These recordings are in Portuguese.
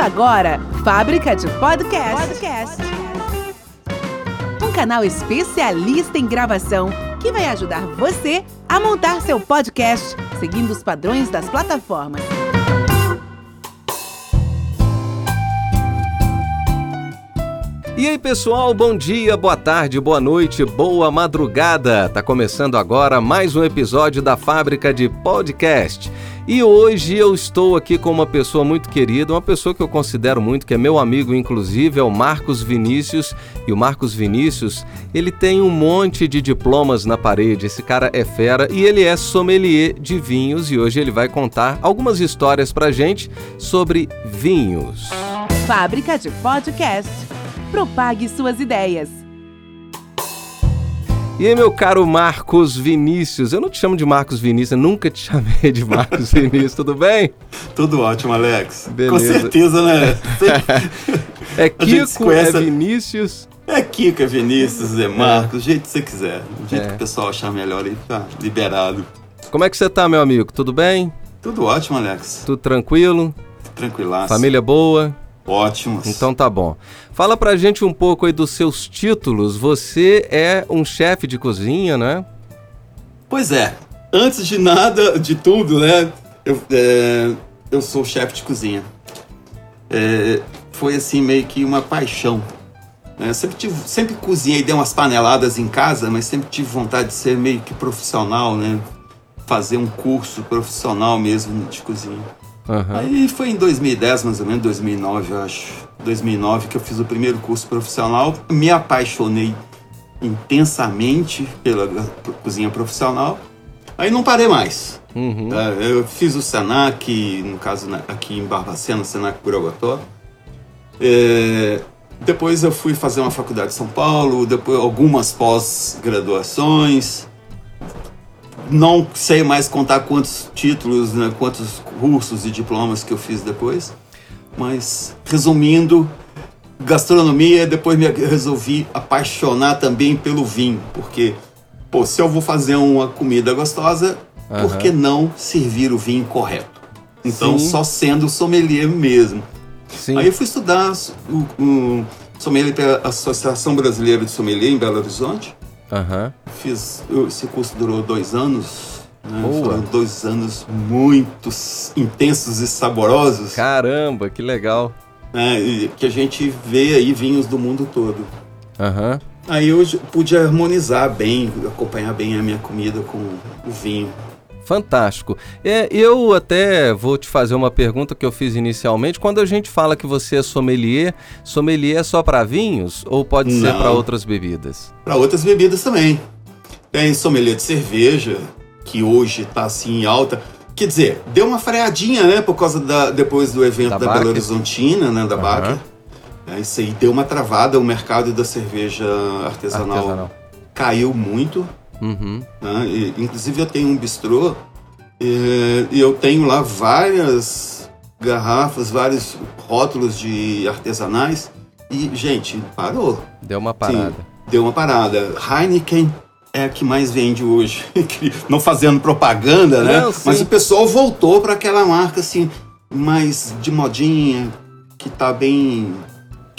Começa agora, Fábrica de Podcast. Podcast. Um canal especialista em gravação que vai ajudar você a montar seu podcast seguindo os padrões das plataformas. E aí, pessoal, bom dia, boa tarde, boa noite, boa madrugada. Tá começando agora mais um episódio da Fábrica de Podcast. E hoje eu estou aqui com uma pessoa muito querida, uma pessoa que eu considero muito, que é meu amigo, inclusive, é o Marcos Vinícius. E o Marcos Vinícius, ele tem um monte de diplomas na parede. Esse cara é fera e ele é sommelier de vinhos. E hoje ele vai contar algumas histórias pra gente sobre vinhos. Fábrica de Podcast. Propague suas ideias. E aí, meu caro Marcos Vinícius, eu não te chamo de Marcos Vinícius, eu nunca te chamei de Marcos Vinícius, tudo bem? Tudo ótimo, Alex. Beleza. Com certeza, né? É Kiko, conhece- é Vinícius. É Kika, Vinícius, é Marcos, do jeito que você quiser. Do jeito É. que o pessoal achar melhor aí, tá liberado. Como é que você tá, meu amigo? Tudo bem? Tudo ótimo, Alex. Tudo tranquilo? Tranquilaço. Família boa? Ótimos. Então tá bom. Fala pra gente um pouco aí dos seus títulos. Você é um chefe de cozinha, né? Pois é, antes de nada, de tudo, né? Eu, é, eu sou chefe de cozinha. É, foi assim, meio que uma paixão. né? Eu sempre, tive, sempre cozinhei, dei umas paneladas em casa, mas sempre tive vontade de ser meio que profissional, né? Fazer um curso profissional mesmo de cozinha. Aham. Aí foi em 2010, mais ou menos, 2009, eu acho. 2009 que eu fiz o primeiro curso profissional. Me apaixonei intensamente pela cozinha profissional. Aí não parei mais. Uhum. É, Eu fiz o Senac, no caso aqui em Barbacena, Senac Burogotó. É, depois eu fui fazer uma faculdade em São Paulo, depois algumas pós-graduações. Não sei mais contar quantos títulos, né, quantos cursos e diplomas que eu fiz depois. Mas, resumindo, gastronomia, depois me resolvi apaixonar também pelo vinho, porque, pô, se eu vou fazer uma comida gostosa, por Aham. que não servir o vinho correto? Então, Sim. só sendo sommelier mesmo. Sim. Aí eu fui estudar o, o sommelier pela Associação Brasileira de Sommelier em Belo Horizonte. Aham. Fiz, esse curso durou dois anos. Né? Foram dois anos muito intensos e saborosos. Caramba, que legal. E que a gente vê aí vinhos do mundo todo. Aham. Aí eu pude harmonizar bem, acompanhar bem a minha comida com o vinho. Fantástico. É, eu até vou te fazer uma pergunta que eu fiz inicialmente. Quando a gente fala que você é sommelier, sommelier é só para vinhos ou pode ser Não. para outras bebidas? Para outras bebidas também. Tem sommelier de cerveja, que hoje está assim em alta. Quer dizer, deu uma freadinha, né? Por causa da. Depois do evento Da da. Belo Horizontina, né? Da Aham. Baker. É, isso aí deu uma travada, o mercado da cerveja artesanal, Artesanal. caiu muito. Uhum. né? E, inclusive eu tenho um bistrô eh, e eu tenho lá várias garrafas, vários rótulos de artesanais. E, gente, parou. Deu uma parada. Sim, deu uma parada. Heineken é a que mais vende hoje. Não fazendo propaganda, né? Não. Mas o pessoal voltou para aquela marca assim, mais de modinha, que tá bem.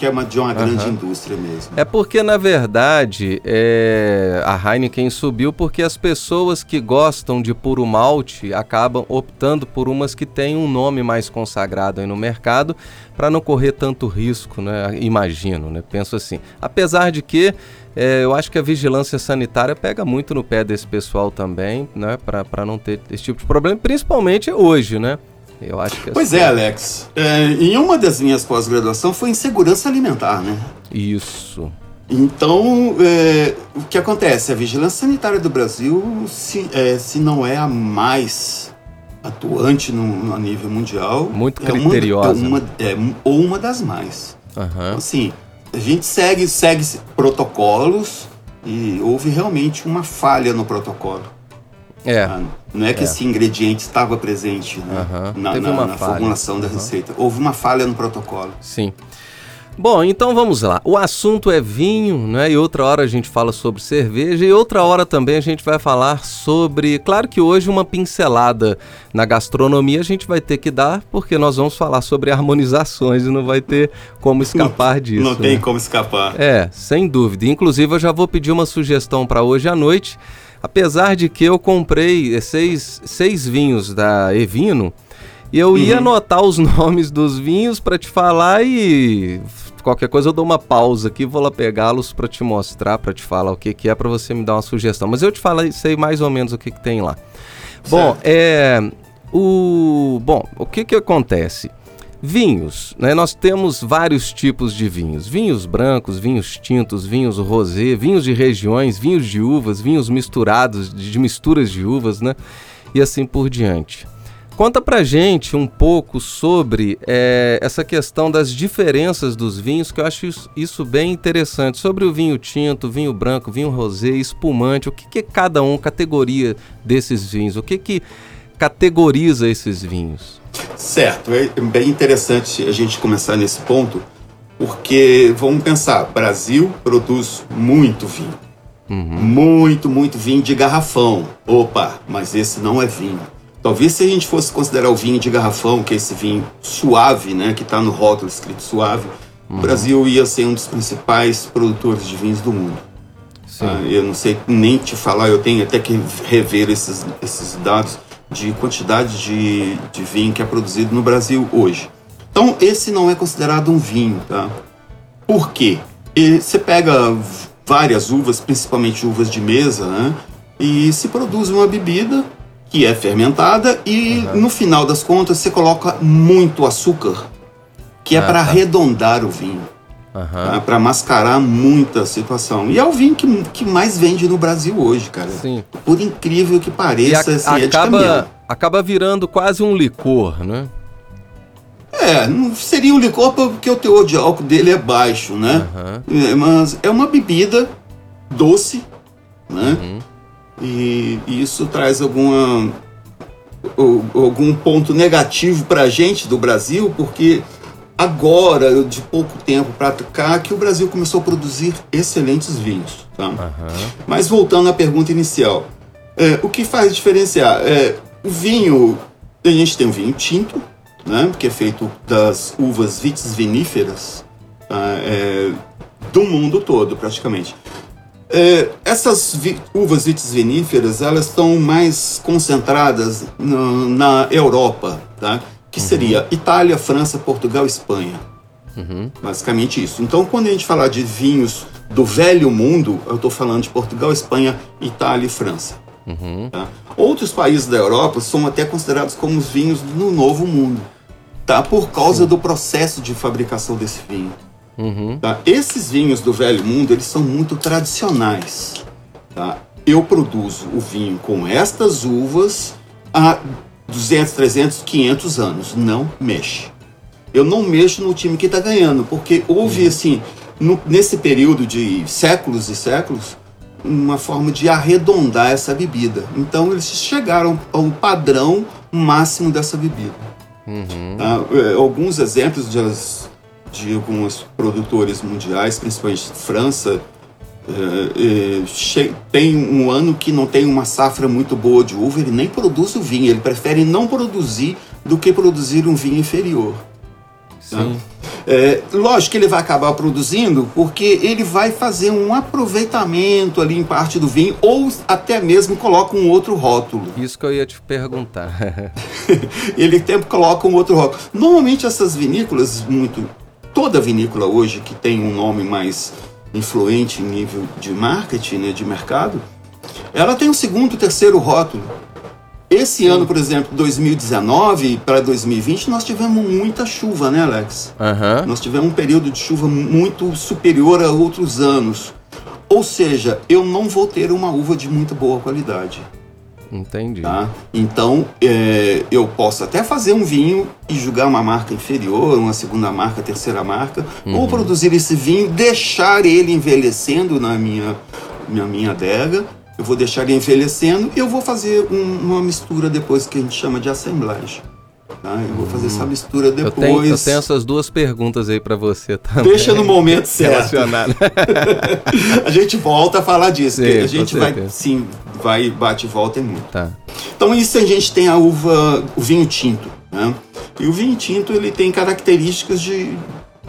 Que é uma, de uma grande Aham. indústria mesmo. É porque, na verdade, é, a Heineken subiu porque as pessoas que gostam de puro malte acabam optando por umas que têm um nome mais consagrado no mercado para não correr tanto risco, né? Imagino, né? Penso assim. Apesar de que é, eu acho que a vigilância sanitária pega muito no pé desse pessoal também, né? Para não ter esse tipo de problema, principalmente hoje, né? Eu acho que Pois é, Alex. É, em uma das minhas pós-graduação foi em segurança alimentar, né? Isso. Então, é, o que acontece? A vigilância sanitária do Brasil, se, é, se não é a mais atuante no, no nível mundial, Muito é uma- criteriosa, é uma, é um- ou uma das mais. Aham. Assim, a gente segue, segue protocolos e houve realmente uma falha no protocolo. É. tá? Não é que É. esse ingrediente estava presente né, Aham. na, na- na formulação da Aham. receita. Houve uma falha no protocolo. Sim. Bom, então vamos lá. O assunto é vinho, né? E outra hora a gente fala sobre cerveja e outra hora também a gente vai falar sobre. Claro que hoje uma pincelada na gastronomia a gente vai ter que dar, porque nós vamos falar sobre harmonizações e não vai ter como escapar disso. Não tem né? como escapar. É, sem dúvida. Inclusive eu já vou pedir uma sugestão para hoje à noite. Apesar de que eu comprei seis, seis vinhos da Evino e eu ia uhum. anotar os nomes dos vinhos para te falar e qualquer coisa eu dou uma pausa aqui, vou lá pegá-los para te mostrar, para te falar o que, que é, para você me dar uma sugestão. Mas eu te falo, sei mais ou menos o que, que tem lá. Certo. Bom, é o bom, o que que acontece? Vinhos, né? Nós temos vários tipos de vinhos: vinhos brancos, vinhos tintos, vinhos rosé, vinhos de regiões, vinhos de uvas, vinhos misturados, de misturas de uvas, né? E assim por diante. Conta pra gente um pouco sobre é, essa questão das diferenças dos vinhos, que eu acho isso, isso, bem interessante. Sobre o vinho tinto, vinho branco, vinho rosé, espumante, o que, que é cada um, categoria desses vinhos, o que, que categoriza esses vinhos? Certo, é bem interessante a gente começar nesse ponto, porque vamos pensar, Brasil produz muito vinho. Uhum. Muito, muito vinho de garrafão. Opa, mas esse não é vinho. Talvez se a gente fosse considerar o vinho de garrafão, que é esse vinho suave, né, que está no rótulo escrito suave, uhum. o Brasil ia ser um dos principais produtores de vinhos do mundo. Ah, eu não sei nem te falar, eu tenho até que rever esses, esses dados de quantidade de, de vinho que é produzido no Brasil hoje. Então, esse não é considerado um vinho, tá? Por quê? E você pega várias uvas, principalmente uvas de mesa, né? E se produz uma bebida que é fermentada e uhum. no final das contas você coloca muito açúcar, que é ah, para tá. arredondar o vinho. Uhum. Tá? Para mascarar muita situação. E é o vinho que, que mais vende no Brasil hoje, cara. Sim. Por incrível que pareça, a, assim, acaba, é acaba virando quase um licor, né? É, não seria um licor porque o teor de álcool dele é baixo, né? Uhum. É, mas é uma bebida doce, né? Uhum. E, e isso traz alguma, algum ponto negativo para a gente do Brasil, porque agora, de pouco tempo para cá, que o Brasil começou a produzir excelentes vinhos. Tá? Uhum. Mas voltando à pergunta inicial, é, o que faz diferenciar? É, o vinho, a gente tem o vinho tinto, né, que é feito das uvas vitis viníferas tá? é, do mundo todo, praticamente. É, essas vi uvas vitis viníferas, elas estão mais concentradas no, na Europa, tá? Que uhum. seria Itália, França, Portugal, Espanha. Uhum. Basicamente isso. Então, quando a gente falar de vinhos do velho mundo, eu estou falando de Portugal, Espanha, Itália e França. Uhum. Tá? Outros países da Europa são até considerados como os vinhos do novo mundo, tá? por causa Sim. do processo de fabricação desse vinho. Uhum. Tá? Esses vinhos do velho mundo, eles são muito tradicionais. Tá? Eu produzo o vinho com estas uvas há 200, 300, 500 anos. Não mexe. Eu não mexo no time que está ganhando, porque houve, uhum. assim, no, nesse período de séculos e séculos, uma forma de arredondar essa bebida. Então eles chegaram ao padrão máximo dessa bebida. Uhum. Tá? É, alguns exemplos de de alguns produtores mundiais, principalmente França, é, é, tem um ano que não tem uma safra muito boa de uva, ele nem produz o vinho, ele prefere não produzir do que produzir um vinho inferior. Tá? Sim. É, lógico que ele vai acabar produzindo porque ele vai fazer um aproveitamento ali em parte do vinho ou até mesmo coloca um outro rótulo. Isso que eu ia te perguntar. ele sempre coloca um outro rótulo. Normalmente essas vinícolas muito toda vinícola hoje que tem um nome mais influente em nível de marketing, né, de mercado, ela tem um segundo, terceiro rótulo. Esse Sim. ano, por exemplo, 2019 para 2020, nós tivemos muita chuva, né, Alex? Uhum. Nós tivemos um período de chuva muito superior a outros anos. Ou seja, eu não vou ter uma uva de muito boa qualidade. Entendi. Tá? Então, é, eu posso até fazer um vinho e julgar uma marca inferior, uma segunda marca, terceira marca, uhum. ou produzir esse vinho, deixar ele envelhecendo na minha, na minha adega. Eu vou deixar ele envelhecendo e eu vou fazer um, uma mistura depois que a gente chama de assemblagem. Tá? Eu vou fazer essa mistura Eu depois. tenho, eu tenho essas duas perguntas aí pra você também. Deixa no momento certo. A gente volta a falar disso, Sim, a gente vai, certeza. sim, vai, bate e volta é muito. tá. Então isso a gente tem a uva, o vinho tinto, né? E o vinho tinto ele tem características de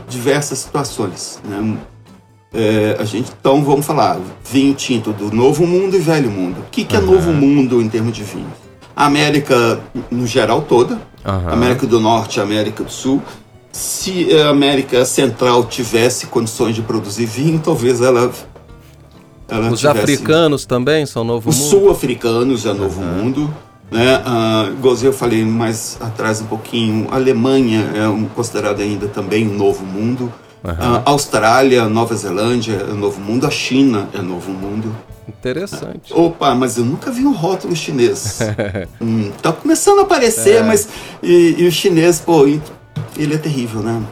diversas situações, né? É, a gente, então vamos falar vinho tinto do Novo Mundo e Velho Mundo. O que, que é Novo Mundo em termos de vinho? A América no geral toda, Aham. América do Norte, América do Sul. Se a América Central tivesse condições de produzir vinho, talvez ela, ela Os tivesse africanos também são novo os mundo? sul-africanos é Novo Mundo, né? Ah, eu falei mais atrás um pouquinho, a Alemanha é um, considerada ainda também um Novo Mundo. Ah, Austrália, Nova Zelândia é Novo Mundo, a China é Novo Mundo. Interessante. Opa, mas eu nunca vi um rótulo chinês. hum, tá começando a aparecer, É. mas e, e o chinês, pô, ele é terrível, né?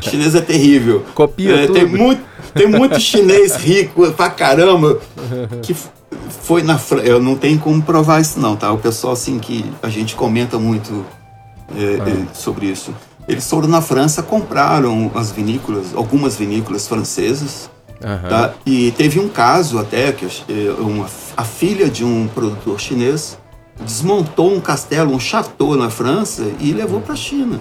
O chinês é terrível. Copia É, Tem tudo. muito, tem muito chinês rico pra caramba que foi na. Eu não tenho como provar isso não, tá? O pessoal assim que a gente comenta muito é, Ah. é, sobre isso. Eles foram na França, compraram as vinícolas, algumas vinícolas francesas, Aham. tá? E teve um caso até que é, uma, a filha de um produtor chinês desmontou um castelo, um chateau na França e levou para a China.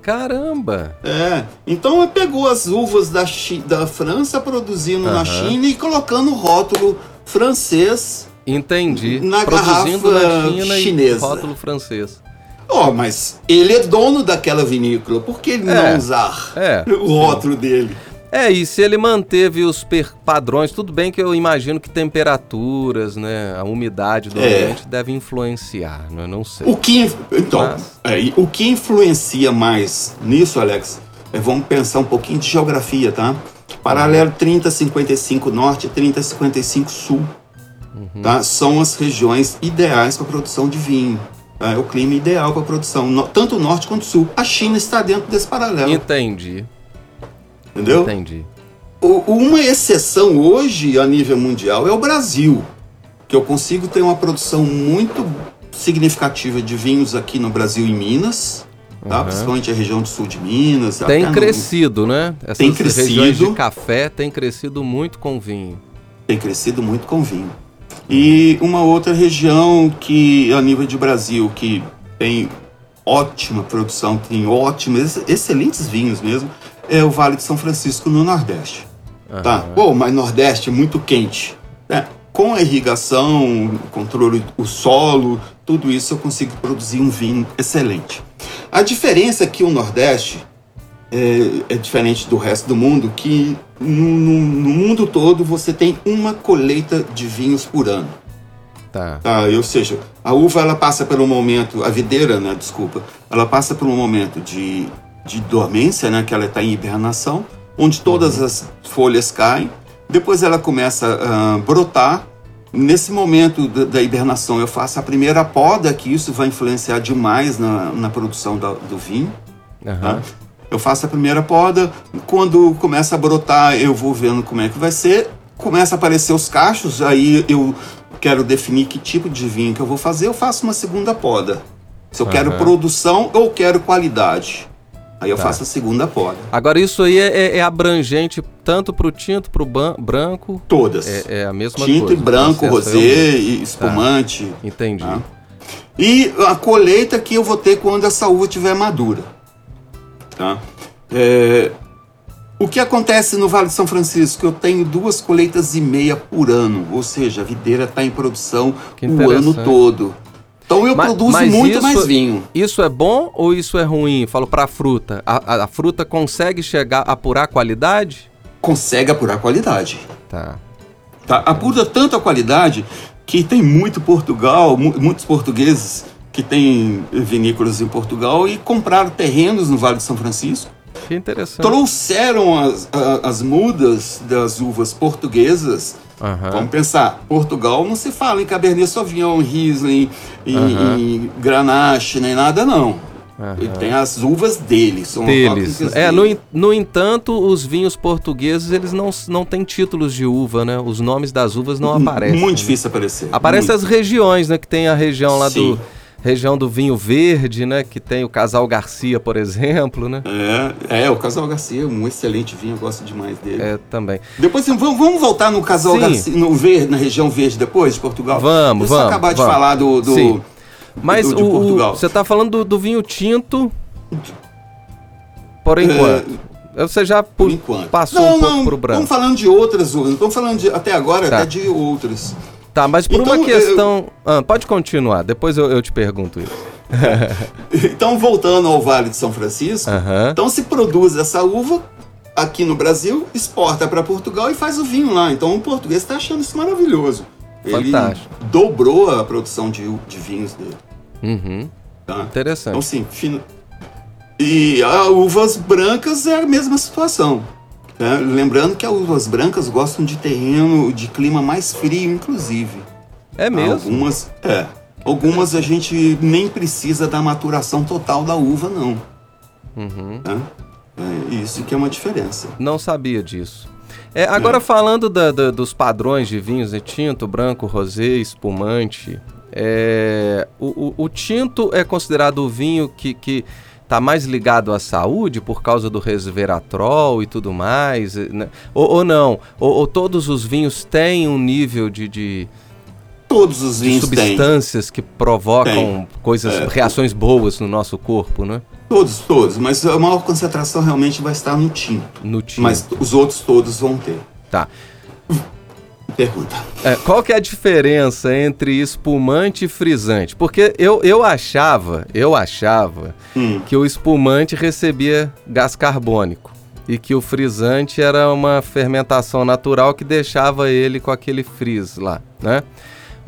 Caramba! É, então ele pegou as uvas da, Chi- da França produzindo na Aham. China e colocando o rótulo francês. Entendi. Na Produzindo garrafa na China chinesa. rótulo francês. Ó, mas ele é dono daquela vinícola, por que ele É, não usar é, o rótulo dele? É, e se ele manteve os padrões, tudo bem que eu imagino que temperaturas, né, a umidade do É. ambiente deve influenciar, né? não sei. O que, então, Mas- é, o que influencia mais nisso, Alex, é, vamos pensar um pouquinho de geografia, tá? Paralelo 3055 norte e 3055 sul, tá? São as regiões ideais para produção de vinho. É o clima ideal para produção, no- tanto o norte quanto o sul. A China está dentro desse paralelo, Entendi, entendeu? entendi. O- Uma exceção hoje a nível mundial é o Brasil, que eu consigo ter uma produção muito significativa de vinhos aqui no Brasil e Minas, tá? Uhum. principalmente a região do sul de Minas. Tem até no- crescido, né? Essas Tem regiões crescido. de café têm crescido muito com vinho. tem crescido muito com vinho. E uma outra região que, a nível de Brasil, que tem ótima produção, tem ótimos, ex- excelentes vinhos mesmo, é o Vale de São Francisco no Nordeste. Tá? Pô, mas Nordeste é muito quente. né? Com a irrigação, controle do solo, tudo isso eu consigo produzir um vinho excelente. A diferença é que o Nordeste é, é diferente do resto do mundo, que no, no- no mundo todo você tem uma colheita de vinhos por ano. Tá. Tá? Ou seja, a uva ela passa pelo momento, a videira, né, desculpa, ela passa por um momento de, de dormência, né, que ela está em hibernação, onde todas as folhas caem, depois ela começa a brotar. Nesse momento da, da hibernação eu faço a primeira poda, que isso vai influenciar demais na, na produção da- do vinho. Aham. Tá? Eu faço a primeira poda, quando começa a brotar, eu vou vendo como é que vai ser. Começa a aparecer os cachos, aí eu quero definir que tipo de vinho que eu vou fazer, eu faço uma segunda poda. Se eu quero Aham. produção ou quero qualidade. Aí eu Tá. faço a segunda poda. Agora, isso aí é, é- é abrangente tanto para o tinto, para o branco. Todas. É, é a mesma Tinto coisa. e branco, O processo é o rosé, mesmo. e espumante. Entendi. Tá? E a colheita que eu vou ter quando essa uva estiver madura. Tá? É, O que acontece no Vale de São Francisco? Eu tenho duas colheitas e meia por ano, ou seja, a videira está em produção o ano todo. Então eu Ma- produzo mas muito isso- mais vinho. Isso é bom ou isso é ruim? Falo para a fruta. A, fruta consegue chegar a apurar a qualidade? Consegue apurar a qualidade. Tá. Tá? Apura tanto a qualidade que tem muito Portugal, mu- muitos portugueses que têm vinícolas em Portugal e compraram terrenos no Vale de São Francisco. Que interessante. trouxeram as, as mudas das uvas portuguesas. Aham. Vamos pensar, Portugal não se fala em Cabernet Sauvignon, Riesling, em, Aham. em Grenache, nem nada não. Ele tem as uvas deles, são Deles. É, dele. no, no entanto, os vinhos portugueses, eles não, não têm títulos de uva, né? Os nomes das uvas não aparecem. Muito né? difícil aparecer. Aparecem muito. as regiões, né? Que tem a região lá Sim. do, região do vinho verde, né? Que tem o Casal Garcia, por exemplo, né? É, é o Casal Garcia, um excelente vinho, eu gosto demais dele. É, também. Depois vamos, vamos voltar no Casal Sim. Garcia, no verde, na região verde depois, de Portugal? Vamos, Deixa vamos, acabar de vamos. falar do, do, Sim. Mas do- de o, você tá falando do, do vinho tinto por enquanto. Você já É, Por enquanto. passou não, um pouco não, pro branco. Estamos falando de outras, não estamos falando de, até agora Tá. até de outras. Tá, mas por Então, uma questão. Ah, pode continuar, depois eu, eu te pergunto isso. Então, voltando ao Vale de São Francisco, então se produz essa uva aqui no Brasil, exporta para Portugal e faz o vinho lá. Então o português está achando isso maravilhoso. Ele Fantástico. dobrou a produção de, de vinhos dele. Uhum. Tá? Então, Interessante. sim, fino. E as uvas brancas é a mesma situação. Né? Lembrando que as uvas brancas gostam de terreno, de clima mais frio, inclusive. É mesmo? Algumas, é. Algumas a gente nem precisa da maturação total da uva, não. Uhum. né? É isso que é uma diferença. Não sabia disso. É, agora falando da- da- dos padrões de vinhos, né, tinto, branco, rosé, espumante, é, o, o- o tinto é considerado o vinho que, que tá mais ligado à saúde por causa do resveratrol e tudo mais, né? ou, ou não? Ou, ou todos os vinhos têm um nível de, de- Todos os de vinhos têm. substâncias que provocam Tem. coisas, É. reações boas no nosso corpo, né? Todos, todos. Mas a maior concentração realmente vai estar no tinto. No tinto. Mas os outros todos vão ter. Tá. Pergunta. É, qual que é a diferença entre espumante e frisante? Porque eu, eu achava, eu achava Hum. que o espumante recebia gás carbônico e que o frisante era uma fermentação natural que deixava ele com aquele frizz lá, né?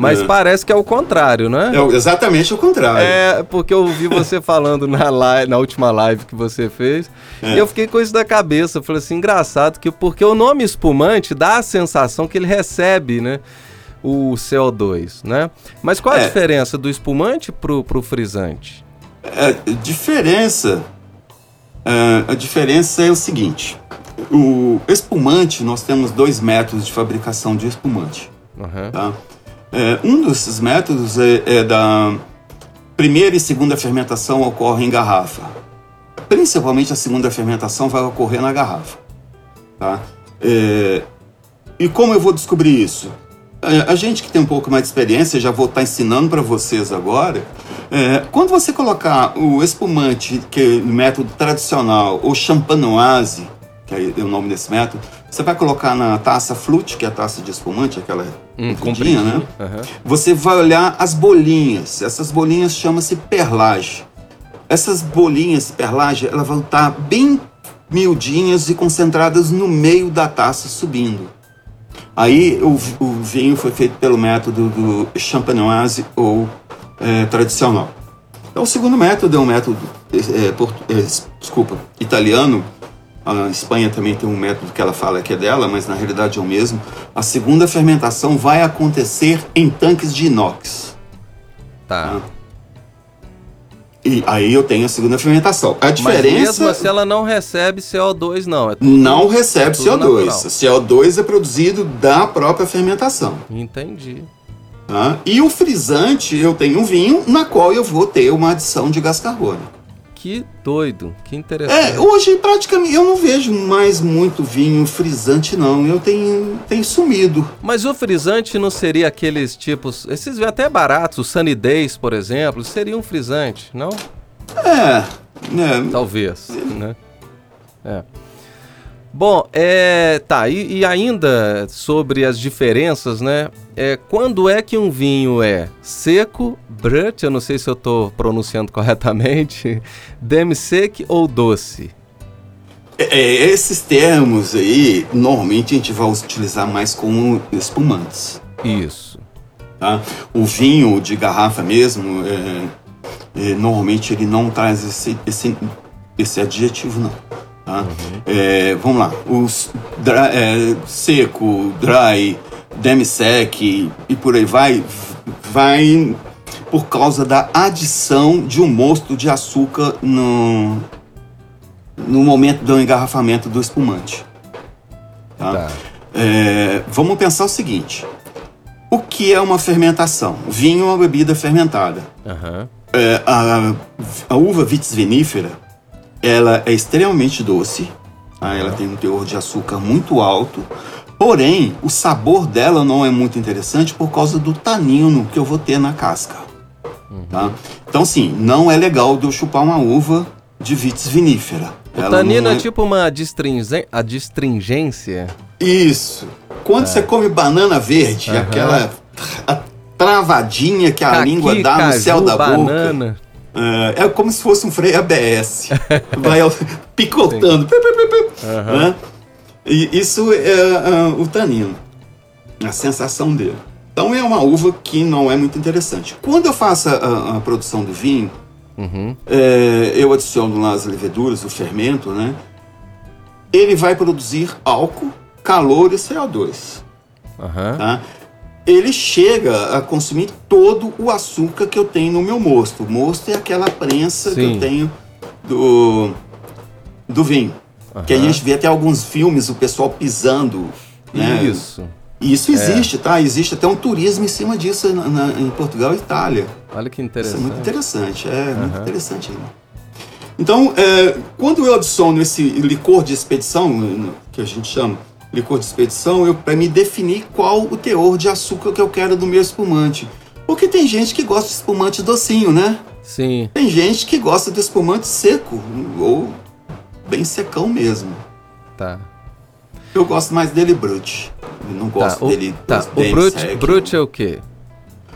Mas É. parece que é o contrário, né? É exatamente o contrário. É, porque eu ouvi você falando na, live, na última live que você fez, É. e eu fiquei com isso da cabeça. Eu falei assim, engraçado, que, porque o nome espumante dá a sensação que ele recebe, né? O CO2, né? Mas qual a É. diferença do espumante pro, pro frisante? É, diferença. é, a diferença é o seguinte: o espumante, nós temos dois métodos de fabricação de espumante. Aham. Tá? É, um desses métodos é, é da primeira e segunda fermentação ocorre em garrafa. Principalmente a segunda fermentação vai ocorrer na garrafa. Tá? É, e como eu vou descobrir isso? É, a gente que tem um pouco mais de experiência, já vou estar ensinando para vocês agora. é, quando você colocar o espumante, que é o método tradicional, ou champanoise, que é o nome desse método, você vai colocar na taça flute, que é a taça de espumante, aquela Hum, compridinha, né? Aham. Você vai olhar as bolinhas. Essas bolinhas chamam-se perlage. Essas bolinhas perlage, elas vão estar bem miudinhas e concentradas no meio da taça subindo. Aí o, o vinho foi feito pelo método do champanoise ou é, tradicional. Então, o segundo método é um método, é, é, é, desculpa, italiano. A Espanha também tem um método que ela fala que é dela, mas na realidade é o mesmo. A segunda fermentação vai acontecer em tanques de inox. Tá. E aí eu tenho a segunda fermentação. A Mas diferença mesmo assim ela não recebe CO2, não. É tudo- não recebe tudo CO2. natural. CO2 é produzido da própria fermentação. Entendi. tá? E o frisante, eu tenho um vinho na qual eu vou ter uma adição de gás carbônico. Que doido, que interessante. É, hoje praticamente eu não vejo mais muito vinho frisante, não. Eu tenho, tenho sumido. Mas o frisante não seria aqueles tipos. Esses até baratos, o Sunny Days, por exemplo, seria um frisante, não? É, né? Talvez, né? É. Bom, é. Tá, e, e ainda sobre as diferenças, né? É, quando é que um vinho é seco, brut, eu não sei se eu tô pronunciando corretamente, demi-sec ou doce? É, é, esses termos aí, normalmente a gente vai utilizar mais como espumantes. Isso. Tá? O vinho de garrafa mesmo, é, é, normalmente ele não traz esse, esse, esse adjetivo, não. Tá? É, vamos lá, os dry- é, seco, dry, demi-sec e por aí vai, vai por causa da adição de um mosto de açúcar no, no momento do engarrafamento do espumante. Tá? Tá. É, vamos pensar o seguinte: o que é uma fermentação? Vinho é uma bebida fermentada. Aham. É, a, a uva vitis vinifera, ela é extremamente doce, tá? ela tem um teor de açúcar muito alto, porém o sabor dela não é muito interessante por causa do tanino que eu vou ter na casca. Tá? Então, sim, não é legal de eu chupar uma uva de vitis vinífera. O Ela tanino não é tipo uma distringen- a distringência. Isso. Quando você come banana verde, É. Aham. aquela travadinha que a Caqui, língua dá no caju, céu da boca. Banana. É, como se fosse um freio ABS. Vai picotando. Pi, pi, pi, pi. Né? E isso é ah, o tanino. A sensação dele. Então é uma uva que não é muito interessante. Quando eu faço a, a produção do vinho, Uhum. é, eu adiciono lá as leveduras, o fermento, né? Ele vai produzir álcool, calor e CO2 Aham. tá? Ele chega a consumir todo o açúcar que eu tenho no meu mosto. O mosto é aquela prensa que Sim. eu tenho do, do vinho. Que a gente vê até alguns filmes o pessoal pisando. Né? Isso. E Isso existe, tá? Existe até um turismo em cima disso na- na- em Portugal e Itália. Olha que Isso é interessante. muito interessante, é muito interessante. Então, é, quando eu adiciono esse licor de expedição, que a gente chama licor de expedição, eu para me definir qual o teor de açúcar que eu quero do meu espumante. Porque tem gente que gosta de espumante docinho, né? Sim. Tem gente que gosta de espumante seco, ou bem secão mesmo. Tá. Eu gosto mais dele brut. Eu não Tá. gosto O, dele tá. o brute, sec. brute é o quê?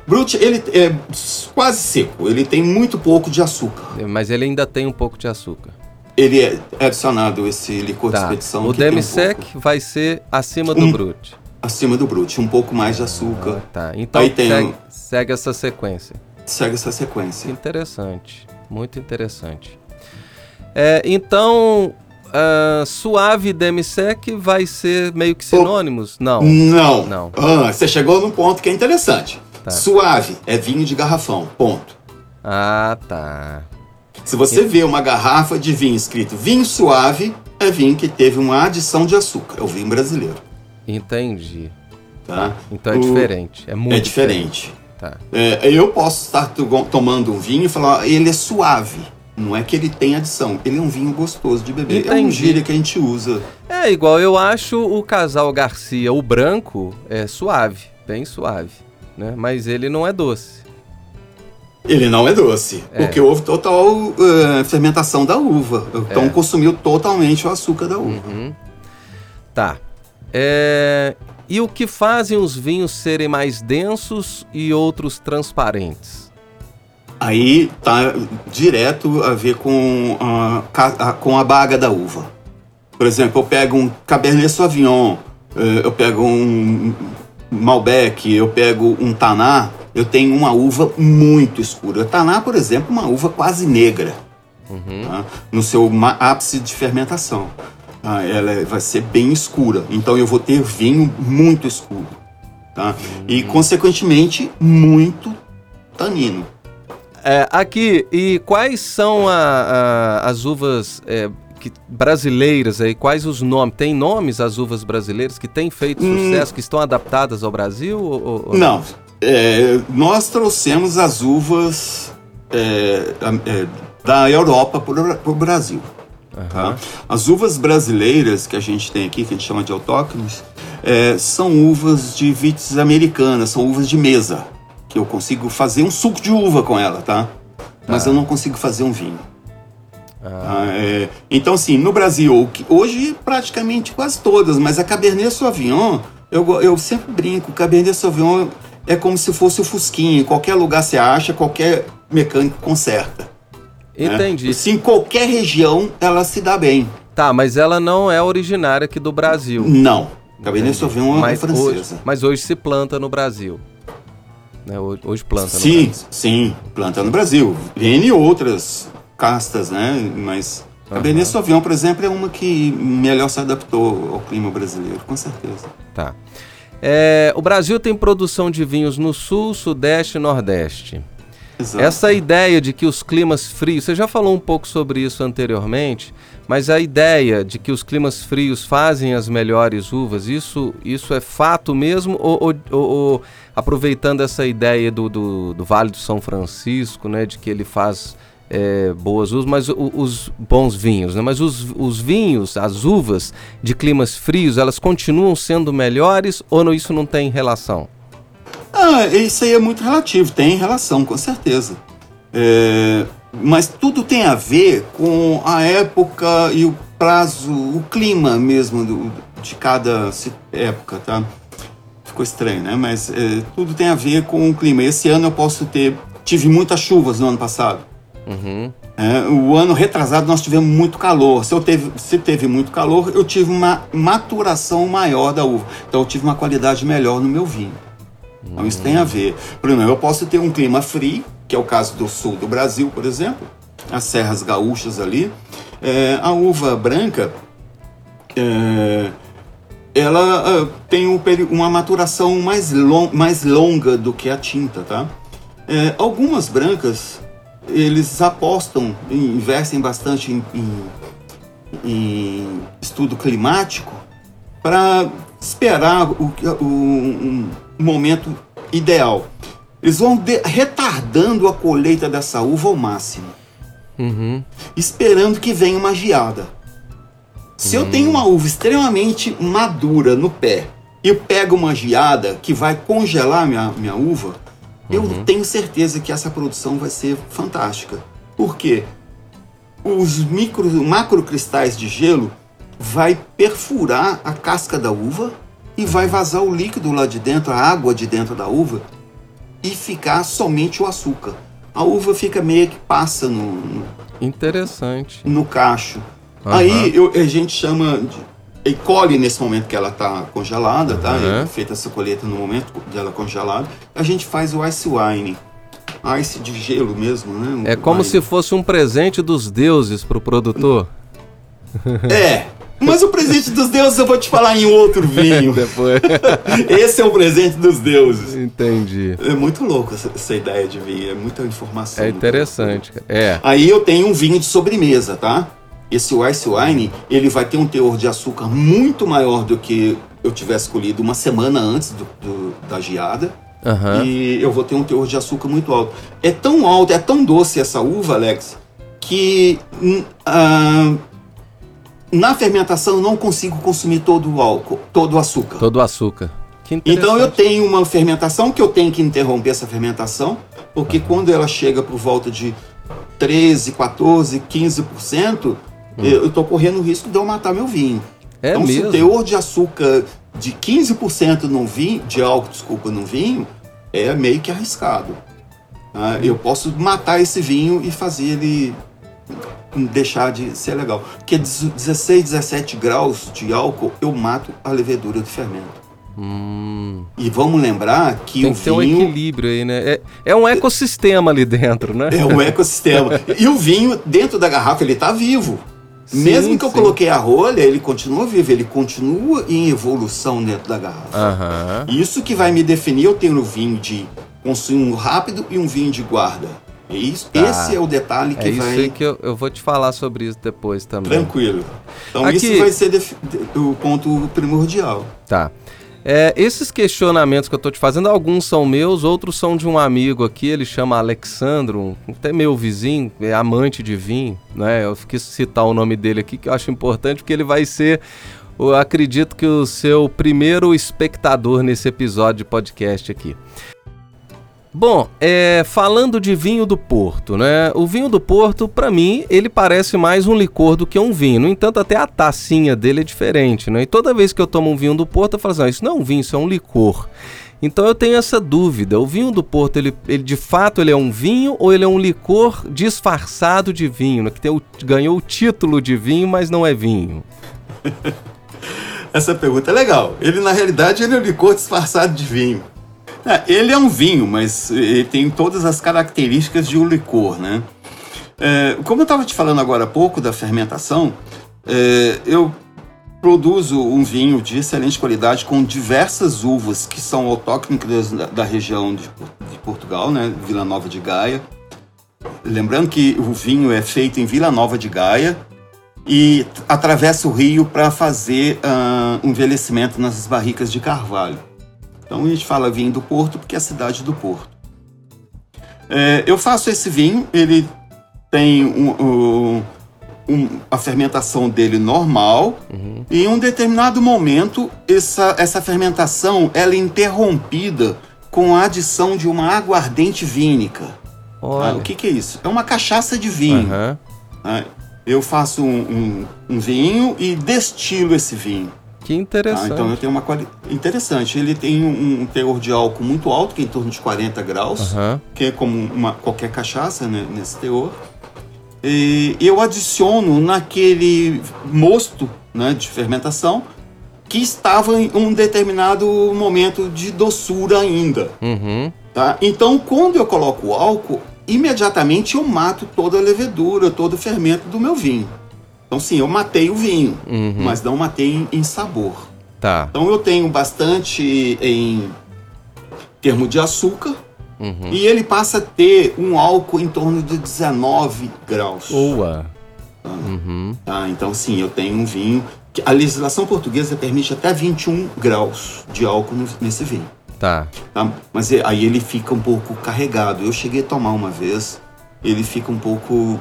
Brut, ele é quase seco, ele tem muito pouco de açúcar. Mas ele ainda tem um pouco de açúcar. Ele é adicionado esse licor de Tá. expedição O um demisec pouco vai ser acima do Um- brute. acima do brut, um pouco mais de açúcar. Tá. Então Aí tem segue, segue essa sequência. Segue essa sequência. Interessante. Muito interessante. É, então, ah, suave e demisec vai ser meio que sinônimos? Não. Não. Não. Ah, você chegou num ponto que é interessante. Tá. Suave é vinho de garrafão. Ponto. Ah, tá. Se você vê uma garrafa de vinho escrito vinho suave, é vinho que teve uma adição de açúcar. É o vinho brasileiro. Entendi. Tá? Então é O- diferente. É muito É diferente. Tá. É, eu posso estar to- tomando um vinho e falar, "Ah, ele é suave. Não é que ele tem adição, ele é um vinho gostoso de beber. É um Entendi. gíria que a gente usa. É igual eu acho o casal Garcia, o branco, é suave, bem suave, né? Mas ele não é doce. Ele não é doce, É. porque houve total eh, fermentação da uva. Então É. consumiu totalmente o açúcar da uva. Uhum. Tá. É, E o que fazem os vinhos serem mais densos e outros transparentes? Aí tá direto a ver com a- com a baga da uva. Por exemplo, eu pego um Cabernet Sauvignon, eh, eu pego um Malbec, eu pego um Taná, eu tenho uma uva muito escura. Taná, por exemplo, uma uva quase negra, tá? no seu ápice de fermentação. Ah, ela é- vai ser bem escura, então eu vou ter vinho muito escuro. Tá? E, consequentemente, muito tanino. É, aqui, e quais são a- a- as uvas é, que- brasileiras aí? Quais os nomes? Tem nomes as uvas brasileiras que têm feito Hum. sucesso, que estão adaptadas ao Brasil? ou- ou- Não. É, nós trouxemos as uvas é, é, da Europa para o Brasil. tá? As uvas brasileiras que a gente tem aqui, que a gente chama de autóctones, é, são uvas de vites americanas, são uvas de mesa. Que eu consigo fazer um suco de uva com ela, tá? Mas eu não consigo fazer um vinho. Ah, é, então, assim, no Brasil, hoje praticamente quase todas, mas a Cabernet Sauvignon, eu, eu sempre brinco, Cabernet Sauvignon é como se fosse o Fusquinha, em qualquer lugar você acha, qualquer mecânico conserta. né? Entendi. Se em qualquer região ela se dá bem. Tá, mas ela não é originária aqui do Brasil. Não. Cabernet Sauvignon é mas francesa. hoje, mas hoje se planta no Brasil. Né, Hoje, hoje planta no Sim, Brasil. sim, planta no Brasil. N outras castas, né? Mas Cabernet Sauvignon, por exemplo, é uma que melhor se adaptou ao clima brasileiro, com certeza. Tá. É, o Brasil tem produção de vinhos no sul, sudeste e nordeste. Exato. Essa ideia de que os climas frios, você já falou um pouco sobre isso anteriormente, Mas a ideia de que os climas frios fazem as melhores uvas, isso, isso é fato mesmo? Ou, ou, ou aproveitando essa ideia do, do, do, Vale do São Francisco, né, de que ele faz é, boas uvas, mas o, os bons vinhos, né? Mas os, os vinhos, as uvas de climas frios, elas continuam sendo melhores ou não, isso não tem relação? Ah, isso aí é muito relativo, tem relação, com certeza. É, mas tudo tem a ver com a época e o prazo, o clima mesmo do, de cada época, tá? Ficou estranho, né? Mas é, tudo tem a ver com o clima. Esse ano eu posso ter. Tive muitas chuvas no ano passado. Uhum. É, o ano retrasado nós tivemos muito calor. Se, eu teve, se teve muito calor, eu tive uma maturação maior da uva. Então eu tive uma qualidade melhor no meu vinho. Então isso tem a ver. Por exemplo, eu posso ter um clima frio, que é o caso do sul do Brasil, por exemplo, as serras gaúchas ali. É, a uva branca, é, ela uh, tem um, uma maturação mais, long, mais longa do que a tinta, tá? É, algumas brancas, eles apostam, investem bastante em, em, em estudo climático para esperar o, o um, momento ideal. Eles vão de, retardando a colheita dessa uva ao máximo. Uhum. Esperando que venha uma geada. Se eu tenho uma uva extremamente madura no pé e eu pego uma geada que vai congelar minha, minha uva, eu Uhum. tenho certeza que essa produção vai ser fantástica. Por quê? Os micro, macrocristais de gelo vai perfurar a casca da uva e vai vazar o líquido lá de dentro, a água de dentro da uva, e ficar somente o açúcar. A uva fica meio que passa no, no, Interessante. no cacho. Aham. Aí eu- a gente chama de. E colhe nesse momento que ela está congelada, tá? Aham. É feita essa colheita no momento dela congelada. A gente faz o ice wine. Ice de gelo mesmo, né? É como Wine. se fosse um presente dos deuses pro produtor. É. Mas o presente dos deuses eu vou te falar em outro vinho. Depois. Esse é o presente dos deuses. Entendi. É muito louco essa, essa ideia de vinho, é muita informação. É interessante. É. Aí eu tenho um vinho de sobremesa, tá? Esse Ice Wine, ele vai ter um teor de açúcar muito maior do que eu tivesse colhido uma semana antes do, do- da geada. Aham. E eu vou ter um teor de açúcar muito alto. É tão alto, é tão doce essa uva, Alex, que ah, na fermentação eu não consigo consumir todo o álcool, todo o açúcar. Todo o açúcar. Então eu tenho uma fermentação que eu tenho que interromper essa fermentação, porque quando ela chega por volta de 13, 14, 15%, eu estou correndo o risco de eu matar meu vinho. É então, se mesmo? o teor de açúcar de 15% no vinho, de álcool, desculpa, no vinho, é meio que arriscado. Ah, eu posso matar esse vinho e fazer ele deixar de ser legal. Porque 16, 17 graus de álcool, eu mato a levedura do fermento. Hum, E vamos lembrar que tem o que ter um vinho equilíbrio aí, né? É, é um ecossistema ali dentro, né? é um ecossistema. e o vinho, dentro da garrafa, ele está vivo. Sim, Mesmo que eu sim. coloquei a rolha, ele continua vivo, ele continua em evolução dentro da garrafa. Aham. Isso que vai me definir, eu tenho um vinho de consumo rápido e um vinho de guarda. É isso, Tá. Esse é o detalhe que É isso vai... aí que eu, eu vou te falar sobre isso depois também. Tranquilo. Então Aqui- isso vai ser def- o ponto primordial. Tá. É, esses questionamentos que eu tô te fazendo, alguns são meus, outros são de um amigo aqui, ele chama Alexandro, até meu vizinho, é amante de vinho, né? Eu quis citar o nome dele aqui, que eu acho importante, porque ele vai ser, eu acredito que o seu primeiro espectador nesse episódio de podcast aqui. Bom, é, falando de vinho do Porto, né? O vinho do Porto, pra mim, ele parece mais um licor do que um vinho. No entanto, até a tacinha dele é diferente, né? E toda vez que eu tomo um vinho do Porto, eu falo assim, "Ah, isso não é um vinho, isso é um licor. Então eu tenho essa dúvida. O vinho do Porto, ele, ele de fato ele é um vinho ou ele é um licor disfarçado de vinho, né? que tem ganhou o título de vinho, mas não é vinho? Essa pergunta é legal. Ele, na realidade, ele é um licor disfarçado de vinho. É, ele é um vinho, mas ele tem todas as características de um licor, né? É, como eu estava te falando agora há pouco da fermentação, é, eu produzo um vinho de excelente qualidade com diversas uvas que são autóctones da, da região de, de Portugal, né? Vila Nova de Gaia. Lembrando que o vinho é feito em Vila Nova de Gaia, e atravessa o rio para fazer uh, um envelhecimento nas barricas de carvalho. Então a gente fala vinho do Porto porque é a cidade do Porto. É, eu faço esse vinho, ele tem um, um, um, a fermentação dele normal uhum. e em um determinado momento essa, essa fermentação ela é interrompida com a adição de uma aguardente vínica. Ah, o que, que, é isso? É uma cachaça de vinho. Uhum. Ah, eu faço um, um, vinho e destilo esse vinho. Que interessante. Ah, então eu tenho uma qualidade interessante. Ele tem um, um, teor de álcool muito alto, que é em torno de 40 graus, uhum. que é como uma, qualquer cachaça né, nesse teor. E eu adiciono naquele mosto né, de fermentação que estava em um determinado momento de doçura ainda. Uhum. Tá? Então, quando eu coloco o álcool, imediatamente eu mato toda a levedura, todo o fermento do meu vinho. Então, sim, eu matei o vinho, uhum. mas não matei em, em, sabor. Tá. Então, eu tenho bastante em termo de açúcar uhum. e ele passa a ter um álcool em torno de 19 graus. Boa. Tá? Uhum. Tá, então, sim, eu tenho um vinho. Que a legislação portuguesa permite até 21 graus de álcool nesse vinho. Tá. tá. Mas é, aí ele fica um pouco carregado. Eu cheguei a tomar uma vez, ele fica um pouco.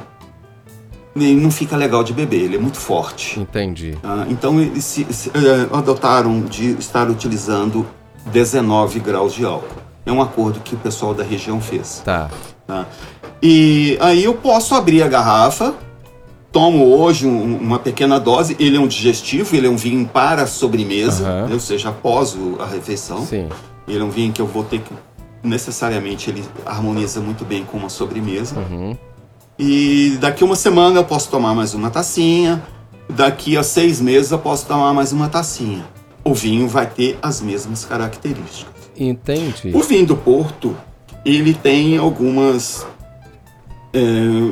Ele não fica legal de beber, ele é muito forte. Entendi. Ah, então eles se, se, uh, adotaram de estar utilizando 19 graus de álcool. É um acordo que o pessoal da região fez. Tá. tá? E aí eu posso abrir a garrafa, tomo hoje um, uma pequena dose. Ele é um digestivo, ele é um vinho para sobremesa, uhum. ou seja, após a refeição. Sim. Ele é um vinho que eu vou ter que necessariamente ele harmoniza muito bem com uma sobremesa. Uhum. E daqui uma semana eu posso tomar mais uma tacinha. Daqui a seis meses eu posso tomar mais uma tacinha. O vinho vai ter as mesmas características. Entendi. O vinho do Porto ele tem algumas é,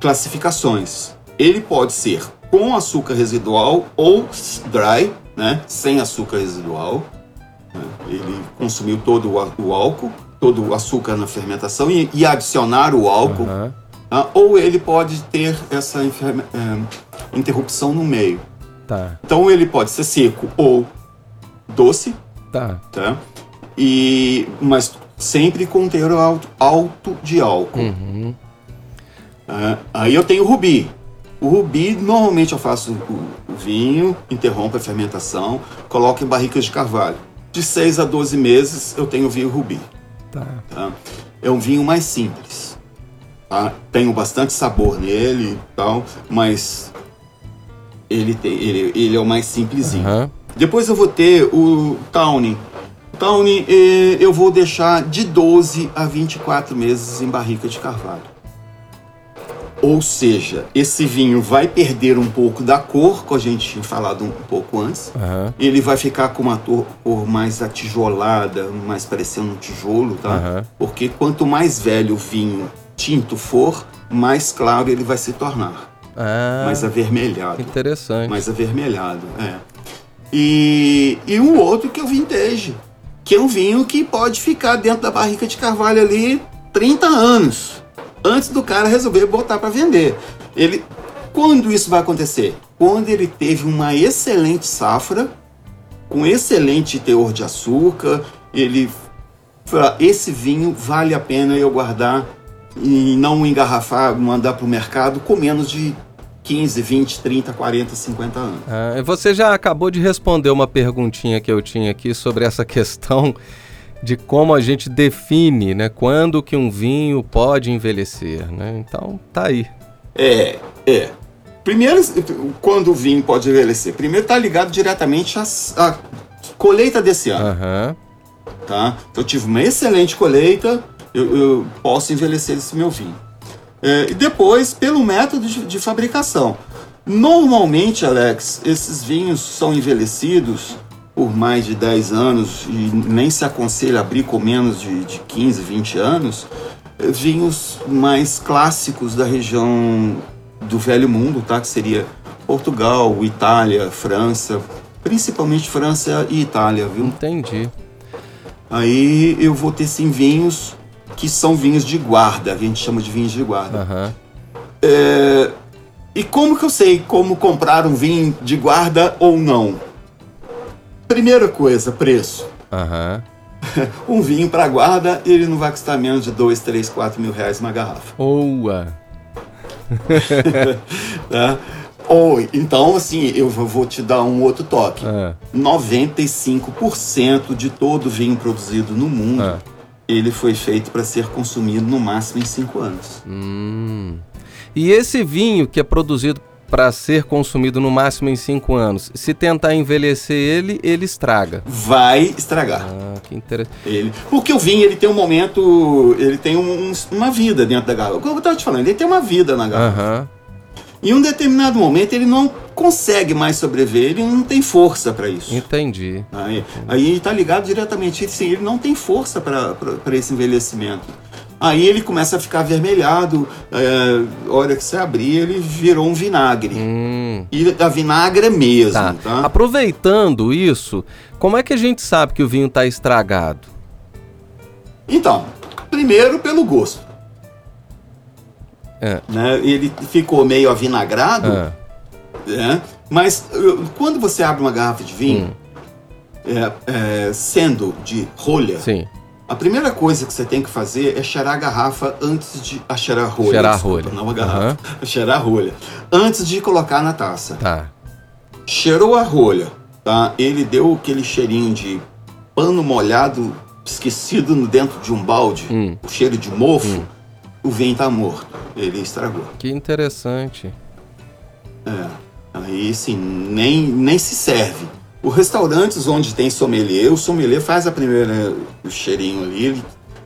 classificações. Ele pode ser com açúcar residual ou dry, né, sem açúcar residual. Ele consumiu todo o, álcool, todo o açúcar na fermentação e, e adicionar o álcool. Uhum. Tá? Ou ele pode ter essa é, interrupção no meio. Tá. Então ele pode ser seco ou doce. Tá. tá? E, mas sempre com teor alto, alto de álcool. Uhum. Uh, aí eu tenho o rubi. O rubi, normalmente eu faço o, o vinho, interrompo a fermentação, coloco em barricas de carvalho de 6 a 12 meses eu tenho vinho Rubi. Tá. tá? É um vinho mais simples. Tá? Tenho bastante sabor nele e tal, mas ele, tem, ele, ele é o mais simplesinho. Uhum. Depois eu vou ter o Tawny. Tawny eh, eu vou deixar de 12 a 24 meses em barrica de carvalho. Ou seja, esse vinho vai perder um pouco da cor, que a gente tinha falado um pouco antes. Uhum. Ele vai ficar com uma cor mais atijolada, mais parecendo um tijolo, tá? Uhum. Porque quanto mais velho o vinho tinto for, mais claro ele vai se tornar. Ah, mais avermelhado. Interessante. Mais avermelhado, é. E, e um outro que é o vintage, que é um vinho que pode ficar dentro da barrica de carvalho ali 30 anos antes do cara resolver botar para vender. Ele, quando isso vai acontecer? Quando ele teve uma excelente safra, com excelente teor de açúcar, ele esse vinho vale a pena eu guardar e não engarrafar, mandar para o mercado com menos de 15, 20, 30, 40, 50 anos. Ah, você já acabou de responder uma perguntinha que eu tinha aqui sobre essa questão de como a gente define, né, quando que um vinho pode envelhecer, né? Então, tá aí. É, é. Primeiro, quando o vinho pode envelhecer? Primeiro tá ligado diretamente à, colheita desse ano. Uhum. Tá? Então, eu tive uma excelente colheita, eu, eu posso envelhecer esse meu vinho. É, e depois, pelo método de, de fabricação. Normalmente, Alex, esses vinhos são envelhecidos por mais de 10 anos e nem se aconselha abrir com menos de, de 15, 20 anos, eh, vinhos mais clássicos da região do Velho Mundo, tá? que seria Portugal, Itália, França, principalmente França e Itália, viu? Entendi. Aí eu vou ter sim vinhos que são vinhos de guarda, a gente chama de vinhos de guarda. Uhum. É, E como que eu sei como comprar um vinho de guarda ou não? Primeira coisa, preço. Aham. Um vinho para guarda, ele não vai custar menos de 2, 3, 4 mil reais uma garrafa. Boa. Tá? Ou, então, assim, eu vou te dar um outro toque. Ah, 95% de todo vinho produzido no mundo, ah. Ele foi feito para ser consumido no máximo em 5 anos. Hum. E esse vinho que é produzido para ser consumido no máximo em 5 anos, se tentar envelhecer ele, ele estraga. Vai estragar. Ah, que interessante. Ele, porque o vinho ele tem um momento, ele tem um- uma vida dentro da garrafa. Como eu estava te falando, ele tem uma vida na garrafa. Em um determinado momento ele não consegue mais sobreviver, ele não tem força para isso. Entendi. Aí, aí tá ligado diretamente, assim, ele não tem força para esse envelhecimento. Aí ele começa a ficar avermelhado, é, hora que você abrir ele virou um vinagre. Hum. E da vinagre mesmo, Tá. tá? Aproveitando isso, como é que a gente sabe que o vinho está estragado? Então, primeiro pelo gosto. É. Né? Ele ficou meio avinagrado, Ah, né? mas quando você abre uma garrafa de vinho, é, é, sendo de rolha, sim. a primeira coisa que você tem que fazer é cheirar a garrafa antes de. A cheirar a rolha. Cheirar a rolha. Não a garrafa. cheirar a rolha. Antes de colocar na taça. Tá. Cheirou a rolha, tá? Ele deu aquele cheirinho de pano molhado, esquecido no dentro de um balde, Hum. o cheiro de mofo, o vinho tá morto. Ele estragou. Que interessante. É. Aí sim, nem, nem se serve. Os restaurantes onde tem sommelier, o sommelier faz a primeira o cheirinho ali, ele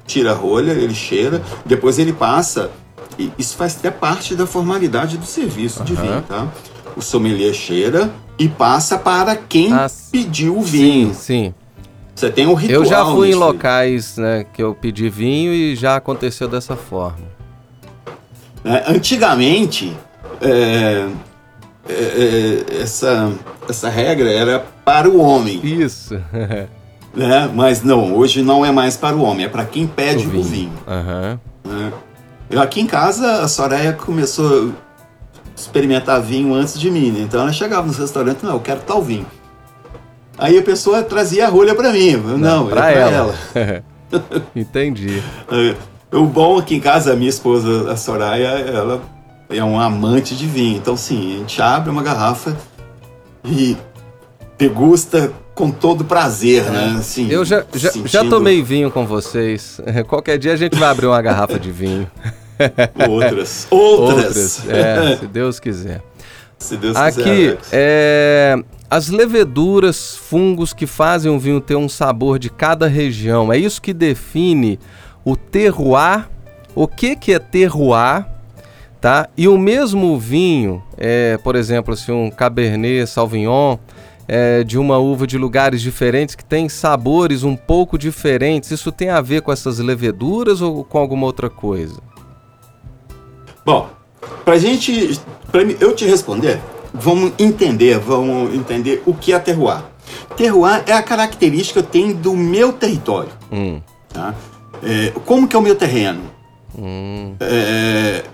tira a rolha, ele cheira, depois ele passa. E isso faz até parte da formalidade do serviço de Aham. vinho, tá? O sommelier cheira e passa para quem Ah, pediu o vinho. Sim. Você tem um ritual. Eu já fui em nisso locais né, que eu pedi vinho e já aconteceu dessa forma. né? Antigamente, é, é, é, essa, essa regra era para o homem. Isso. né? Mas não, hoje não é mais para o homem, é para quem pede o vinho. Aham. né? Eu aqui em casa, a Soraya começou a experimentar vinho antes de mim, né? então ela chegava nos restaurantes, não, eu quero tal vinho. Aí a pessoa trazia a rolha para mim, não, é pra ela. ela. Entendi. É, O bom aqui em casa, a minha esposa, a Soraya, ela é uma amante de vinho, então sim, a gente abre uma garrafa e degusta com todo prazer, né? Assim, É. Eu já, já, já sentindo tomei vinho com vocês. Qualquer dia a gente vai abrir uma garrafa de vinho. outras, outras, É, se Deus quiser. Se Deus Aqui, quiser. Alex. é, as leveduras, fungos que fazem o vinho ter um sabor de cada região, é isso que define o terroir. O que, que é terroir? Tá? E o mesmo vinho, é, por exemplo, assim, um Cabernet Sauvignon, é, de uma uva de lugares diferentes que tem sabores um pouco diferentes, isso tem a ver com essas leveduras ou com alguma outra coisa? Bom, pra gente, pra mim- eu te responder, vamos entender, vamos entender o que é terroir. Terroir é a característica que eu tenho do meu território, Hum, tá? É, como que é o meu terreno? hum, É,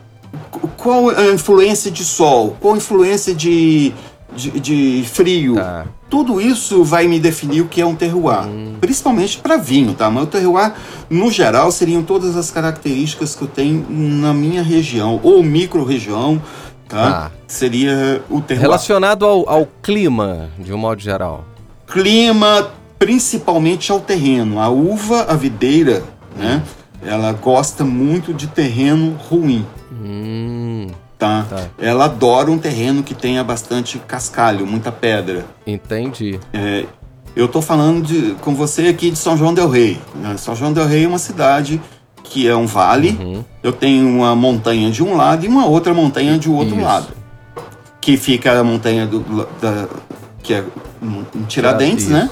qu- qual a influência de sol? Qual a influência de, de, de frio? tá. Tudo isso vai me definir o que é um terroir, principalmente para vinho, tá? Mas o terroir, no geral, seriam todas as características que eu tenho na minha região, ou micro-região, tá? Tá. Seria o terroir. Relacionado ao, ao clima, de um modo geral. Clima, principalmente ao terreno. A uva, a videira, né? Ela gosta muito de terreno ruim. Hum, Tá? Tá. Ela adora um terreno que tenha bastante cascalho, muita pedra. entendi. É, eu tô falando de, com você aqui de São João del Rei. né? São João del Rei é uma cidade que é um vale. Uhum. Eu tenho uma montanha de um lado e uma outra montanha de outro Isso. lado. Que fica a montanha do, da, que é em Tiradentes, né?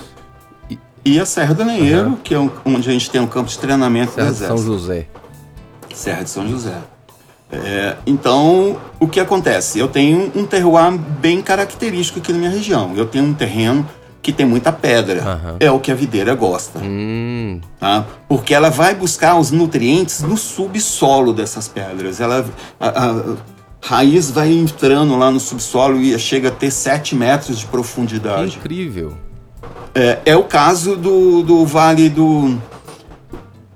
E- a Serra do Lenheiro, Uhum. que é um- onde a gente tem um campo de treinamento Serra do de São Exército. José. Serra de São José. É, então, o que acontece? Eu tenho um terroir bem característico aqui na minha região. Eu tenho um terreno que tem muita pedra. Aham. É o que a videira gosta. Hum, Tá? Porque ela vai buscar os nutrientes no subsolo dessas pedras. Ela, a- a- raiz vai entrando lá no subsolo e chega a ter 7 metros de profundidade. Incrível. É, é o caso do, do Vale do.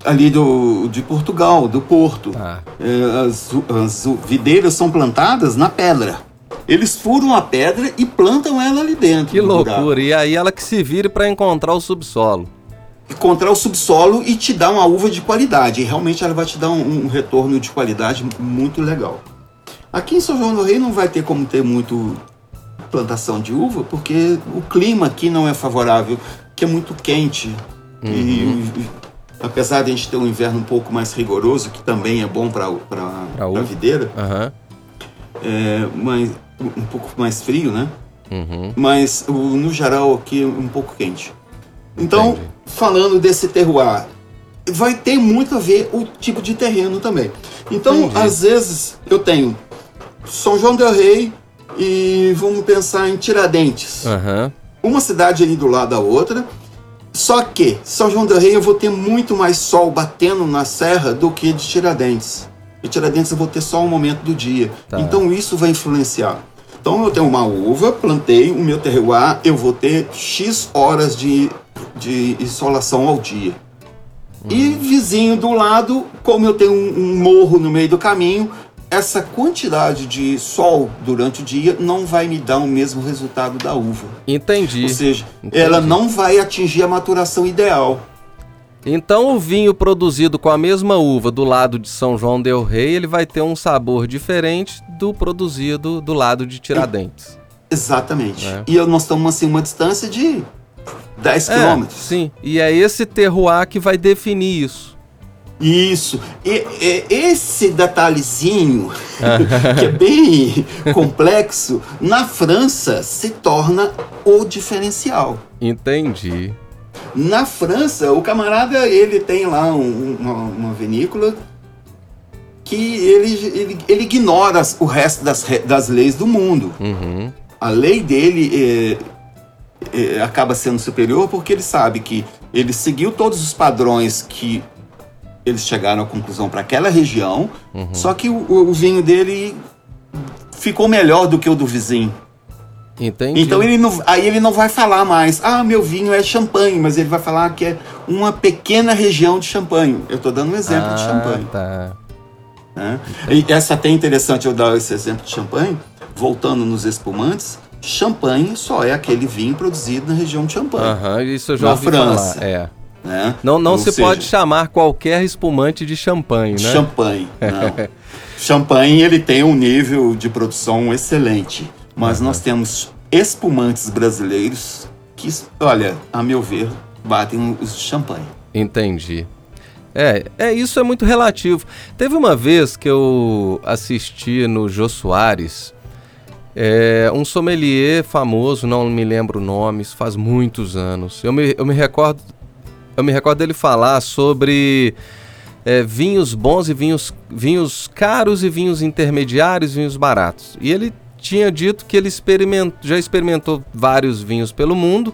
Ali do, de Portugal, do Porto. É, as, as videiras são plantadas na pedra. Eles furam a pedra e plantam ela ali dentro. Que loucura. E aí ela que se vire para encontrar o subsolo. encontrar o subsolo e te dar uma uva de qualidade. E realmente ela vai te dar um, um retorno de qualidade muito legal. Aqui em São João do Rei não vai ter como ter muito plantação de uva, porque o clima aqui não é favorável, que é muito quente. E, e, apesar de a gente ter um inverno um pouco mais rigoroso, que também é bom para a videira, Aham. é, mas um pouco mais frio, né? Uhum. mas o- no geral aqui um pouco quente. Então, Entendi. falando desse terroir, vai ter muito a ver o tipo de terreno também. Então, Entendi. às vezes, eu tenho São João del Rei e vamos pensar em Tiradentes. Aham. Uma cidade ali do lado da outra. Só que São João del Rei eu vou ter muito mais sol batendo na serra do que de Tiradentes. E Tiradentes eu vou ter só um momento do dia. Tá. Então isso vai influenciar. Então eu tenho uma uva, plantei o meu terroir, eu vou ter X horas de, de insolação ao dia. E vizinho do lado, como eu tenho um, um morro no meio do caminho, essa quantidade de sol durante o dia não vai me dar o mesmo resultado da uva. Entendi. Ou seja, Entendi. ela não vai atingir a maturação ideal. Então o vinho produzido com a mesma uva do lado de São João del Rei, ele vai ter um sabor diferente do produzido do lado de Tiradentes. Exatamente. É. E nós estamos assim uma distância de 10 É, quilômetros. sim. E é esse terroir que vai definir isso. Isso. E, e- esse detalhezinho, que é bem complexo, na França se torna o diferencial. Entendi. Na França, o camarada ele tem lá um- uma, uma vinícola que ele, ele, ele ignora o resto das, das leis do mundo. Uhum. A lei dele é, é, acaba sendo superior porque ele sabe que ele seguiu todos os padrões que eles chegaram à conclusão para aquela região, só que o, o vinho dele ficou melhor do que o do vizinho. Entendi. Então ele não, aí ele não vai falar mais, ah, meu vinho é champanhe, mas ele vai falar que é uma pequena região de champanhe. Eu estou dando um exemplo de Ah, champanhe. Tá. né? E essa até é interessante eu dar esse exemplo de champanhe, voltando nos espumantes, champanhe só é aquele vinho produzido na região de champanhe. Aham, isso eu já Na ouvi França. falar. É. Né? Não, não Ou se seja, pode chamar qualquer espumante de champanhe, né? Champanhe, não. champanhe ele tem um nível de produção excelente, mas nós temos espumantes brasileiros que, olha, a meu ver, batem os champanhe. Entendi. É, é, isso é muito relativo. Teve uma vez que eu assisti no Jô Soares, é, um sommelier famoso, não me lembro o nome, isso faz muitos anos. Eu me, eu me recordo eu me recordo dele falar sobre é, vinhos bons e vinhos, vinhos caros e vinhos intermediários, vinhos baratos. E ele tinha dito que ele experiment, já experimentou vários vinhos pelo mundo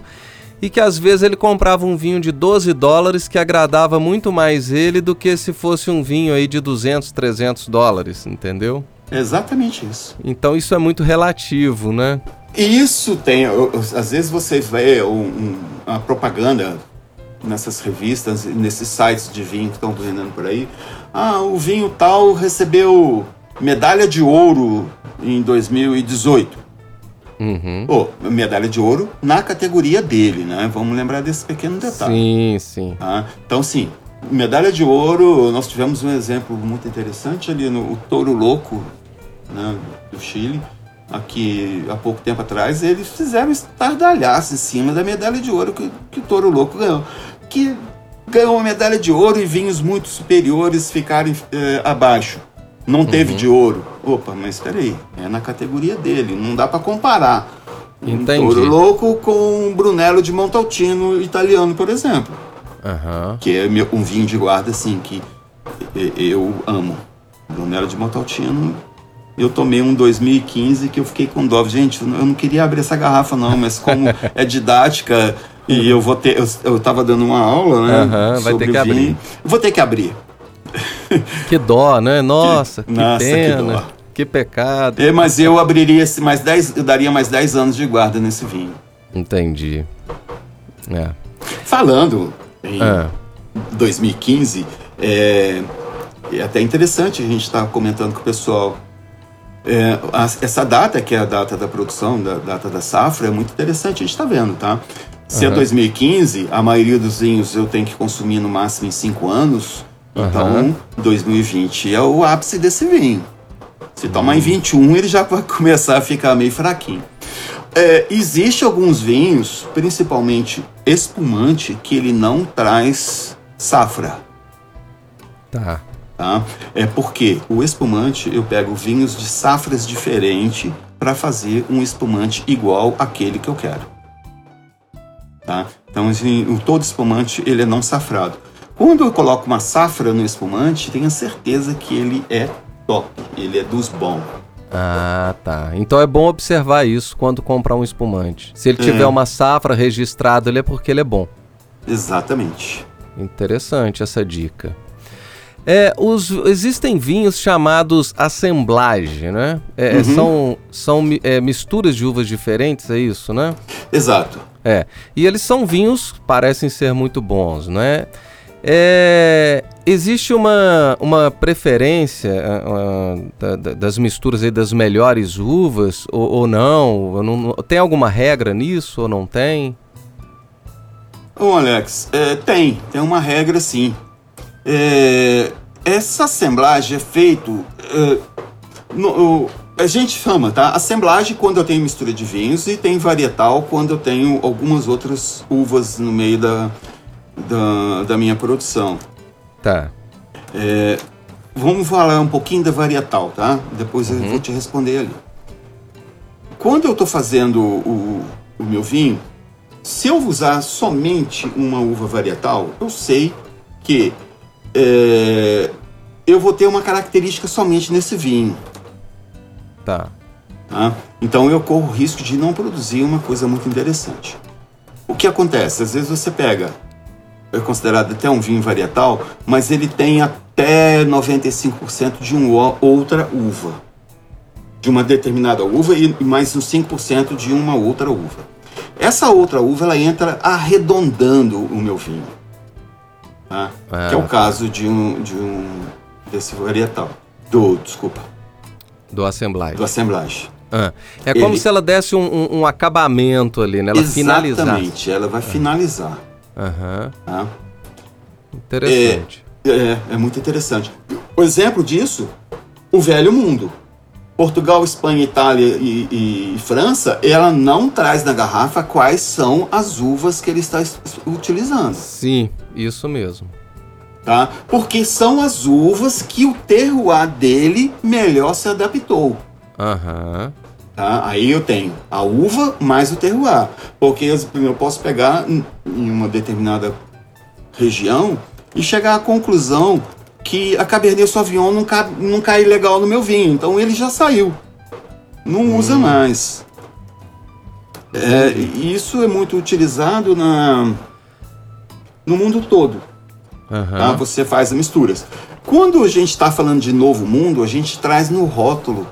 e que às vezes ele comprava um vinho de 12 dólares que agradava muito mais ele do que se fosse um vinho aí de 200, 300 dólares, entendeu? É exatamente isso. Então isso é muito relativo, né? E Isso tem, eu- às vezes você vê um, um- uma propaganda nessas revistas, nesses sites de vinho que estão vendendo por aí. Ah, o vinho tal recebeu medalha de ouro em 2018. Uhum. Pô, medalha de ouro na categoria dele, né? Vamos lembrar desse pequeno detalhe. Sim, sim. tá? Então, sim, medalha de ouro, nós tivemos um exemplo muito interessante ali no o Touro Louco, né, do Chile. Aqui, há pouco tempo atrás, eles fizeram estardalhaço em cima da medalha de ouro que, que o Touro Louco ganhou. Que ganhou uma medalha de ouro e vinhos muito superiores ficarem eh, abaixo. Não teve de ouro. Opa, mas espera aí, é na categoria dele, não dá para comparar. Entendi. Um touro louco com um Brunello de Montaltino italiano, por exemplo. Aham. Que é meu- um vinho de guarda, assim, que e- eu amo. Brunello de Montaltino. Eu tomei um 2015 que eu fiquei com dó. Gente, eu não queria abrir essa garrafa, não, mas como é didática e eu vou ter. Eu, eu tava dando uma aula, né? Aham, vai ter que abrir. vinho. Vou ter que abrir. Que dó, né? Nossa, que Nossa, pena. que dó. que pecado. É, mas eu abriria mais 10, eu daria mais 10 anos de guarda nesse vinho. Entendi. É. Falando em Ah, 2015, é, é até interessante a gente estar comentando com o pessoal. É, essa data, que é a data da produção, da data da safra, é muito interessante, a gente está vendo, tá? Se é Aham. 2015, a maioria dos vinhos eu tenho que consumir no máximo em 5 anos, então Aham. 2020 é o ápice desse vinho. Se tomar em 21, ele já vai começar a ficar meio fraquinho. É, existe alguns vinhos, principalmente espumante, que ele não traz safra, tá. tá? É porque o espumante eu pego vinhos de safras diferentes para fazer um espumante igual àquele que eu quero, tá? Então assim, o todo espumante ele é não safrado. Quando eu coloco uma safra no espumante, tenha certeza que ele é top, ele é dos bons. Ah, tá. Então é bom observar isso quando comprar um espumante. Se ele É. tiver uma safra registrada, ele é porque ele é bom. Exatamente. Interessante essa dica. É, os, existem vinhos chamados assemblage, né? É, Uhum. São, são é, misturas de uvas diferentes, é isso, né? Exato. É. E eles são vinhos parecem ser muito bons, né? É, existe uma, uma preferência ah, da- da- das misturas aí das melhores uvas ou, ou não? Não- Tem alguma regra nisso ou não tem? Bom, Alex, é, tem, tem uma regra sim. É, essa assemblagem é feito. é, no- a gente chama, tá? Assemblagem quando eu tenho mistura de vinhos e tem varietal quando eu tenho algumas outras uvas no meio da, da, da minha produção. Tá. É, vamos falar um pouquinho da varietal, tá? Depois eu vou te responder ali. Quando eu estou fazendo o, o meu vinho, se eu usar somente uma uva varietal, eu sei que é, eu vou ter uma característica somente nesse vinho. Tá. tá? Então eu corro o risco de não produzir uma coisa muito interessante. O que acontece? Às vezes você pega, é considerado até um vinho varietal, mas ele tem até 95% de uma outra uva. De uma determinada uva e mais uns 5% de uma outra uva. Essa outra uva ela entra arredondando o meu vinho. tá? Ah, que é o caso de um, de um desse varietal. Do, desculpa, Do assemblage. do assemblagem. Ah, É como Ele- se ela desse um, um- um acabamento ali, né? Ela finalizasse. Exatamente, ela vai finalizar. Aham. Tá? Interessante. É, é muito interessante. O exemplo disso, o velho mundo. Portugal, Espanha, Itália e, e França, ela não traz na garrafa quais são as uvas que ele está es- utilizando, Sim, isso mesmo. Tá? Porque são as uvas que o terroir dele melhor se adaptou. Aham. Tá? Aí eu tenho a uva mais o terroir. Porque eu posso pegar em uma determinada região e chegar à conclusão que a Cabernet Sauvignon não, cai, não cai legal no meu vinho. Então ele já saiu. Não usa mais. É, isso é muito utilizado na, no mundo todo. Aham. Tá? Você faz as misturas. Quando a gente está falando de novo mundo, a gente traz no rótulo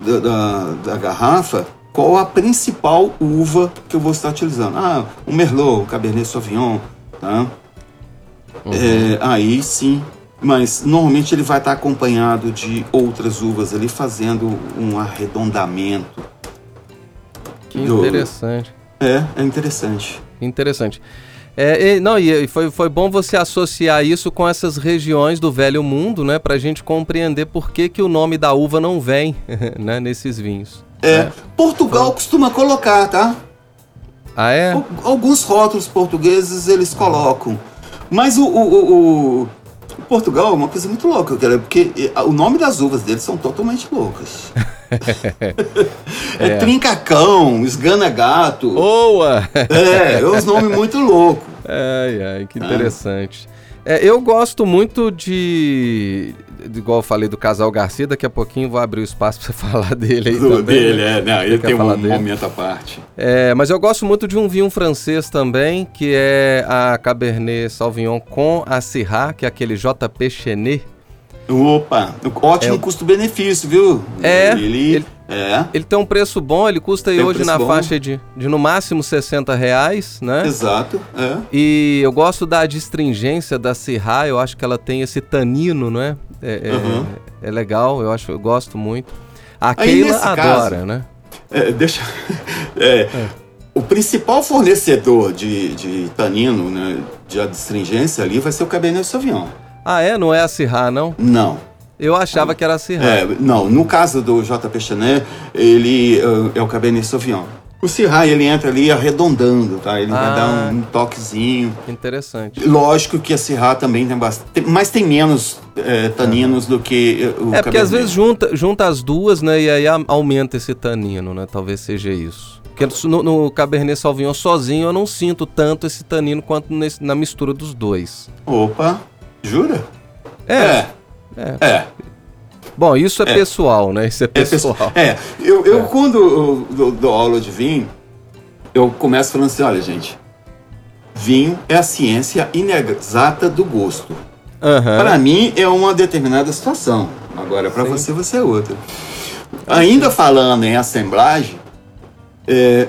da, da, da garrafa qual a principal uva que eu vou estar utilizando. Ah, o Merlot, o Cabernet Sauvignon, tá? É, aí sim, mas normalmente ele vai estar acompanhado de outras uvas ali fazendo um arredondamento. Que do- interessante. É, é interessante. Interessante. É, e- não, e foi, foi bom você associar isso com essas regiões do velho mundo, né? Pra gente compreender por que, que o nome da uva não vem né, nesses vinhos. É, Portugal costuma colocar, tá? Ah, é? Al- Alguns rótulos portugueses eles colocam. Mas o, o, o- o- o Portugal é uma coisa muito louca, cara, porque eh, o nome das uvas deles são totalmente loucas. é, trincacão, esgana gato. Boa! É, é uns nomes muito loucos. Ai, ai, que interessante. É, eu gosto muito de, de- Igual eu falei do casal Garcia, daqui a pouquinho vou abrir o espaço pra você falar dele aí Do também. dele, né? é, não, ele tem um dele? momento à parte. É, mas eu gosto muito de um vinho francês também, que é a Cabernet Sauvignon com a Syrah, que é aquele JP Chenet. Opa, ótimo É custo-benefício, viu? É, Ele, ele- é, Ele tem um preço bom, ele custa aí Tem hoje na bom. faixa de, de no máximo 60 reais, né? exato, é. E eu gosto da distringência da Sirra, eu acho que ela tem esse tanino, não é? É, é- Uhum. é legal, eu acho, eu gosto muito. A Aí, Keila adora, caso- né? É, deixa. é, O principal fornecedor de, de tanino, né, de adstringência ali, vai ser o Cabernet Sauvignon. Ah, é? Não é a Sirra, não? Não. Eu achava que era a Sirra. É, não, no caso do JP Chanet, ele uh, é o Cabernet Sauvignon. O Syrah, ele entra ali arredondando, tá? Ele Ah. vai dar um toquezinho. Interessante. Lógico que a Syrah também tem bastante, mas tem menos é, taninos do que uh, o É porque às vezes junta, junta as duas, né? E aí aumenta esse tanino, né? Talvez seja isso. Porque no, no Cabernet Sauvignon sozinho eu não sinto tanto esse tanino quanto nesse- na mistura dos dois. Opa, jura? É. É. É. É. Bom, isso é, É. pessoal, né? Isso é É, pessoal. É, eu, eu quando eu dou, dou aula de vinho, eu começo falando assim, olha gente, vinho é a ciência inexata do gosto. Aham. Para mim é uma determinada situação. Agora para você você é outra. Ainda falando em assemblagem, é,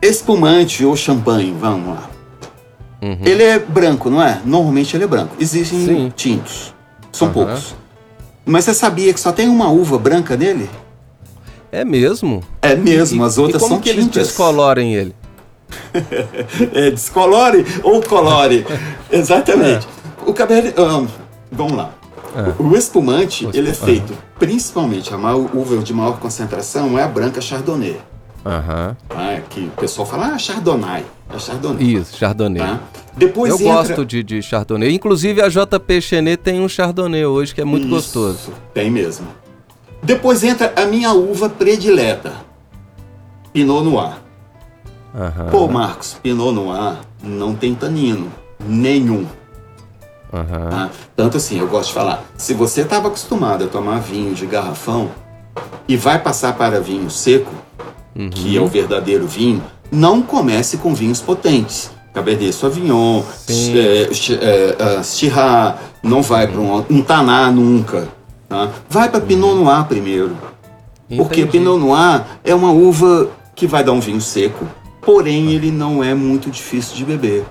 espumante ou champanhe, vamos lá. Uhum. Ele é branco, não é? Normalmente ele é branco. Existem Sim. tintos, são Aham. poucos. Mas você sabia que só tem uma uva branca nele? É mesmo? É mesmo, as outras e como são que eles tintas. descolorem ele? É, descolore ou colore. É. Exatamente. O Cabernet... ah, vamos lá. O, o espumante, O ele é feito, principalmente, a maior, uva de maior concentração é a branca Chardonnay. Aham. Tá? Que o pessoal fala, ah, Chardonnay. É Chardonnay. Isso, Chardonnay. Tá? Depois Eu entra... gosto de, de Chardonnay. Inclusive a JP Chenet tem um Chardonnay hoje que é muito Isso, gostoso. Tem mesmo. Depois entra a minha uva predileta. Pinot Noir. Aham. Pô, Marcos, Pinot Noir não tem tanino. Nenhum. Aham. tá? Tanto assim, eu gosto de falar, se você estava acostumado a tomar vinho de garrafão e vai passar para vinho seco, que é Uhum. o verdadeiro vinho, não comece com vinhos potentes. Cabernet Sauvignon, é, é, Syrah, não vai para um, um Taná nunca. Tá? Vai para Pinot Noir primeiro. Porque Entendi. Pinot Noir é uma uva que vai dar um vinho seco, porém ele não é muito difícil de beber.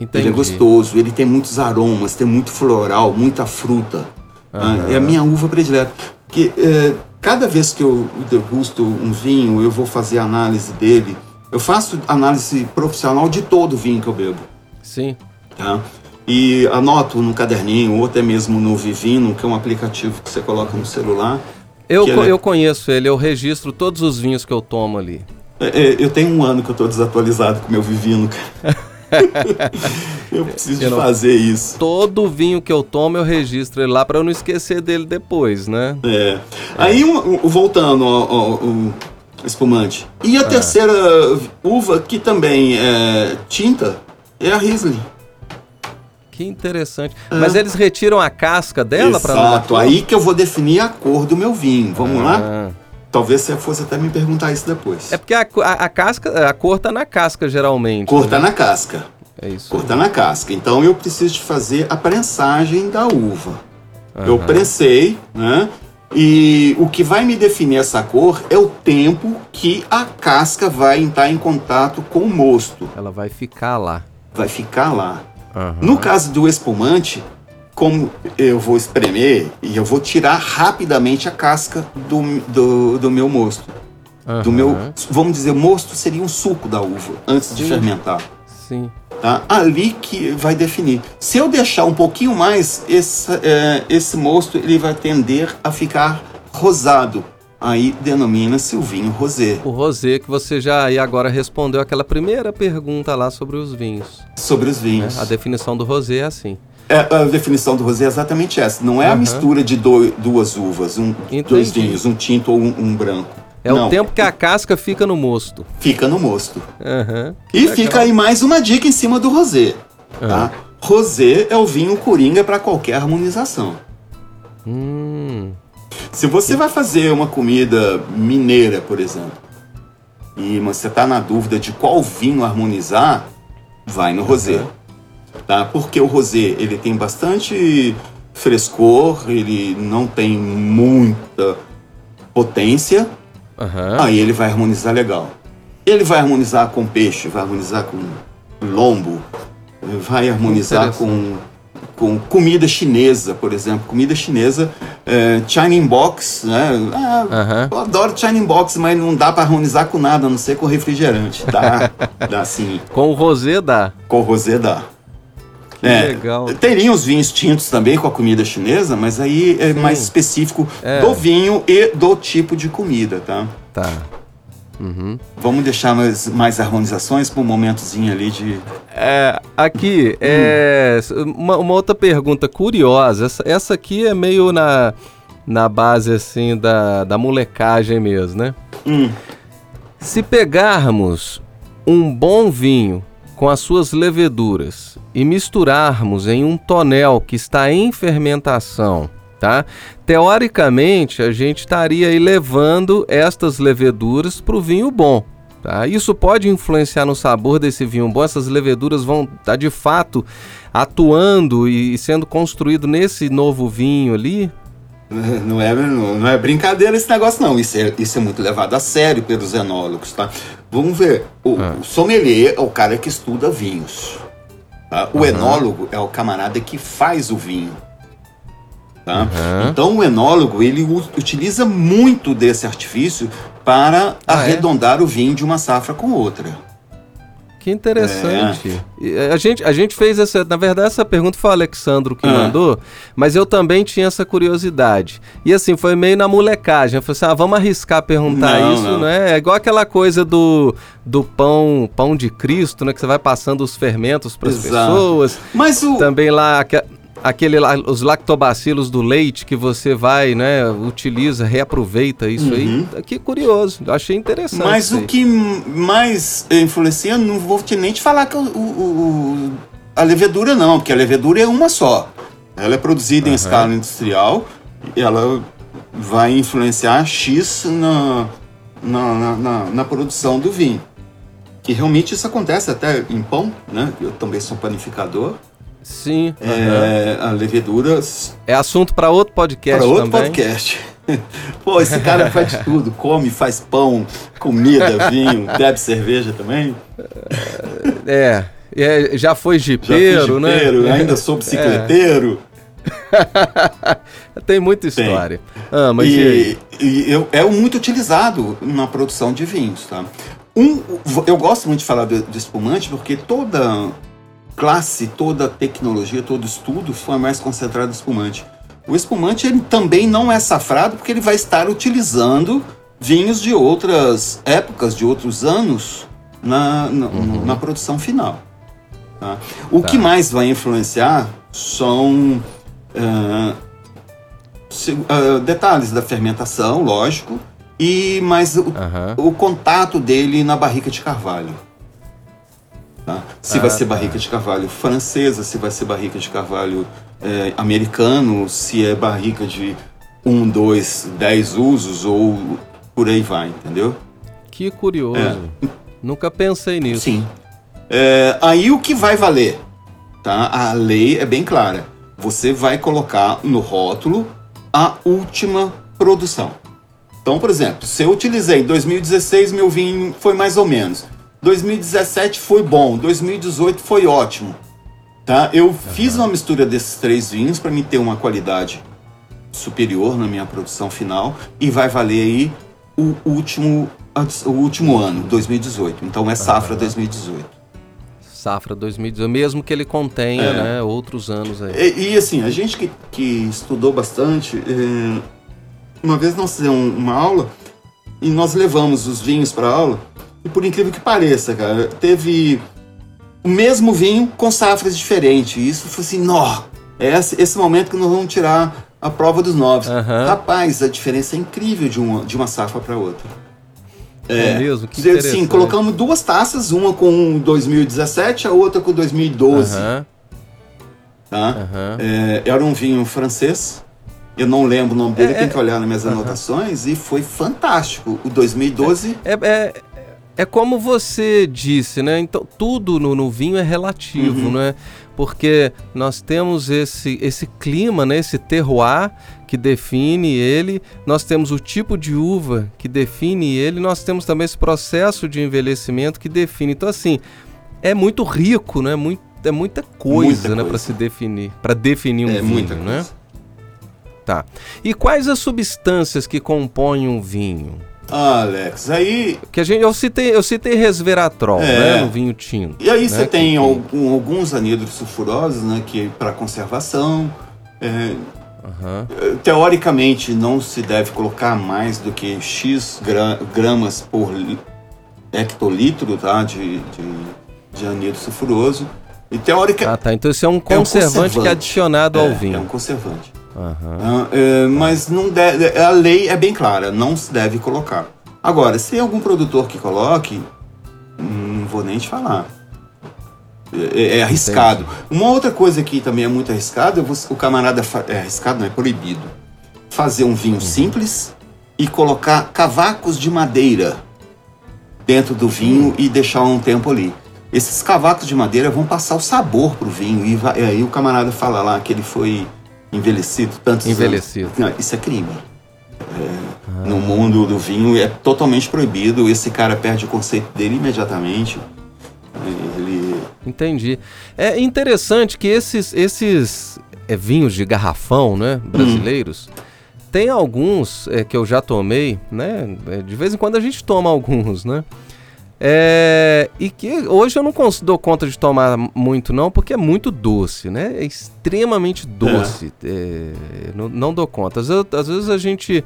Entendi. Ele é gostoso, ele tem muitos aromas, tem muito floral, muita fruta. Ah, É a minha uva predileta. Que é, cada vez que eu degusto um vinho, eu vou fazer análise dele. Eu faço análise profissional de todo vinho que eu bebo. Sim. Tá? E anoto no caderninho, ou até mesmo no Vivino, que é um aplicativo que você coloca no celular. Eu, co- ele é- eu conheço ele, eu registro todos os vinhos que eu tomo ali. É, é, eu tenho um ano que eu tô desatualizado com o meu Vivino, cara. eu preciso Eu não- fazer isso. Todo vinho que eu tomo eu registro ele lá pra eu não esquecer dele depois, né? É. Aí, um- voltando ao, ao- ao espumante. E É. a terceira uva, que também é tinta, é a Riesling. Que interessante. Mas eles retiram a casca dela pra não Exato. Aí que eu vou definir a cor do meu vinho. Vamos lá? Talvez você fosse até me perguntar isso depois. É porque a, a, a casca, a cor tá na casca geralmente. Cor né? tá na casca. É isso. Cor tá na casca. Então eu preciso de fazer a prensagem da uva. Eu Aham. prensei, né? E o que vai me definir essa cor é o tempo que a casca vai entrar em contato com o mosto. Ela vai ficar lá. Vai ficar lá. Aham. No caso do espumante, como eu vou espremer e eu vou tirar rapidamente a casca do, do, do meu mosto. Do Aham. meu, vamos dizer, mosto seria um suco da uva antes de Sim. fermentar. Sim. Tá? Ali que vai definir. Se eu deixar um pouquinho mais, esse, é, esse mosto ele vai tender a ficar rosado. Aí denomina-se o vinho rosé. O rosé que você já aí agora respondeu aquela primeira pergunta lá sobre os vinhos. Sobre os vinhos. A definição do rosé é assim. É, a definição do rosé é exatamente essa. Não é a Aham. mistura de do- duas uvas, um, dois vinhos, um tinto ou um, um branco. É Não, o tempo que a casca fica no mosto. Fica no mosto. Aham. E Legal. fica aí mais uma dica em cima do rosé. Tá? Rosé é o vinho coringa para qualquer harmonização. Hum. Se você vai fazer uma comida mineira, por exemplo, e você está na dúvida de qual vinho harmonizar, vai no rosé. Tá? Porque o rosé ele tem bastante frescor, ele não tem muita potência, Aham. aí ele vai harmonizar legal. Ele vai harmonizar com peixe, vai harmonizar com lombo, vai harmonizar com, com comida chinesa, por exemplo. Comida chinesa, é, China Box, né? Ah, Aham. Eu adoro China Box, mas não dá para harmonizar com nada, a não ser com refrigerante. Dá, dá sim. Com o rosé dá. Com rosé dá. Que É, legal. Teriam os vinhos tintos também com a comida chinesa, mas aí é Sim. mais específico É. do vinho e do tipo de comida, tá? Tá. Uhum. Vamos deixar mais, mais harmonizações para um momentozinho ali de. É, aqui, é, uma, uma outra pergunta curiosa. Essa, essa aqui é meio na, na base, assim, da, da molecagem mesmo, né? Hum, Se pegarmos um bom vinho com as suas leveduras e misturarmos em um tonel que está em fermentação, tá? Teoricamente, a gente estaria levando estas leveduras para o vinho bom. Tá? Isso pode influenciar no sabor desse vinho bom. Essas leveduras vão estar de fato atuando e sendo construído nesse novo vinho ali. não, é, não é brincadeira esse negócio, não. Isso é, isso é muito levado a sério pelos enólogos, tá? Vamos ver. O, Ah. o sommelier é o cara que estuda vinhos. tá? O Aham. enólogo é o camarada que faz o vinho. Tá? Aham. Então o enólogo ele utiliza muito desse artifício para Ah, é? arredondar o vinho de uma safra com outra. Que interessante. E, eh, A, gente, a gente fez essa. Na verdade, essa pergunta foi o Alexandro que Ah. mandou, mas eu também tinha essa curiosidade. E assim, foi meio na molecagem. Eu falei assim: ah, vamos arriscar perguntar Não, isso, não. né? É igual aquela coisa do, do pão, pão de Cristo, né? Que você vai passando os fermentos para as pessoas. Mas o, Também lá. Aque- Aquele os lactobacilos do leite que você vai, né, utiliza, reaproveita isso Uhum. aí. Que curioso, achei interessante. Mas o que mais influencia, não vou te, nem te falar que o, o- o- a levedura não, porque a levedura é uma só. Ela é produzida em escala industrial e ela vai influenciar X na, na, na, na- na produção do vinho. Que realmente isso acontece até em pão, né? Eu também sou panificador. Sim. É, a levedura É assunto para outro podcast para outro também. podcast. Pô, esse cara faz de tudo, come, faz pão, comida, vinho, bebe cerveja também. É, é, já foi Já jipeiro, né? jipeiro, ainda sou bicicleteiro. Tem muita história. Ah, mas e, e e é muito utilizado na produção de vinhos, tá? Um, eu gosto muito de falar de, de espumante porque toda classe, toda tecnologia, todo estudo foi mais concentrado em espumante. O espumante ele também não é safrado porque ele vai estar utilizando vinhos de outras épocas, de outros anos na, na, na produção final. tá? O Tá. que mais vai influenciar são ah, se- ah, detalhes da fermentação, lógico, e mais o, Aham. o contato dele na barrica de carvalho. Tá? Se vai Ah, ser tá. barrica de carvalho francesa, se vai ser barrica de carvalho eh, americano, se é barrica de um, dois, dez usos ou por aí vai, entendeu? Que curioso. Nunca pensei nisso. Sim. É, aí o que vai valer? Tá? A lei é bem clara. Você vai colocar no rótulo a última produção. Então, por exemplo, se eu utilizei 2016, meu vinho foi mais ou menos. 2017 foi bom, 2018 foi ótimo. Tá? Eu fiz uma mistura desses três vinhos para me ter uma qualidade superior na minha produção final e vai valer aí o último, o último ano, 2018. Então é safra 2018. Safra 2018, mesmo que ele contenha, É. né, outros anos aí. E, e, assim, a gente que, que estudou bastante, é, uma vez nós fizemos uma aula e nós levamos os vinhos para aula e por incrível que pareça, cara, teve o mesmo vinho com safras diferentes. E isso foi assim, nó, é esse, esse momento que nós vamos tirar a prova dos novos. Aham. Rapaz, a diferença é incrível de uma, de uma safra para outra. É, mesmo? Que Sim, interessante. colocamos duas taças, uma com 2017, a outra com 2012. Aham, Tá? aham. É, era um vinho francês. Eu não lembro o nome dele, É, tem é- que olhar nas minhas anotações. E foi fantástico. O 2012. É, é, como você disse, né? Então, tudo no, no vinho é relativo, Uhum. né? Porque nós temos esse, esse clima, né? Esse terroir que define ele, nós temos o tipo de uva que define ele, nós temos também esse processo de envelhecimento que define. Então, assim, é muito rico, né? Muito, é muita coisa, Muita né? Para se definir, para definir um é vinho, muita né? Tá. E quais as substâncias que compõem um vinho? Ah, Alex, aí Que a gente, eu citei, eu citei resveratrol, É. né, no vinho tinto. E aí né, você que- tem que- algum- alguns anidros sulfurosos, né, que para conservação. é, Aham. teoricamente não se deve colocar mais do que x gra- gramas por li- hectolitro, tá, de, de, de anidro sulfuroso. E teórica Ah, tá. Então isso é um conservante, que é conservante. adicionado ao é, vinho. é um conservante. É, mas não deve, a lei é bem clara, não se deve colocar. Agora, se tem algum produtor que coloque, hum, não vou nem te falar. É, é arriscado. Uma outra coisa que também é muito arriscado, é você- o camarada é arriscado, não é proibido. Fazer um vinho simples e colocar cavacos de madeira dentro do vinho e deixar um tempo ali. Esses cavacos de madeira vão passar o sabor pro vinho e, vai- e aí o camarada fala lá que ele foi envelhecido tantos anos. Envelhecido. Não, isso é crime. É, No mundo do vinho é totalmente proibido. Esse cara perde o conceito dele imediatamente. Ele Entendi. É interessante que esses, esses é, vinhos de garrafão, né, brasileiros, tem alguns é, que eu já tomei, né? é, de vez em quando a gente toma alguns, né? É, e que hoje eu não dou conta de tomar muito não, porque é muito doce, né? É extremamente doce. É, não, não dou conta. Às vezes, às vezes a gente...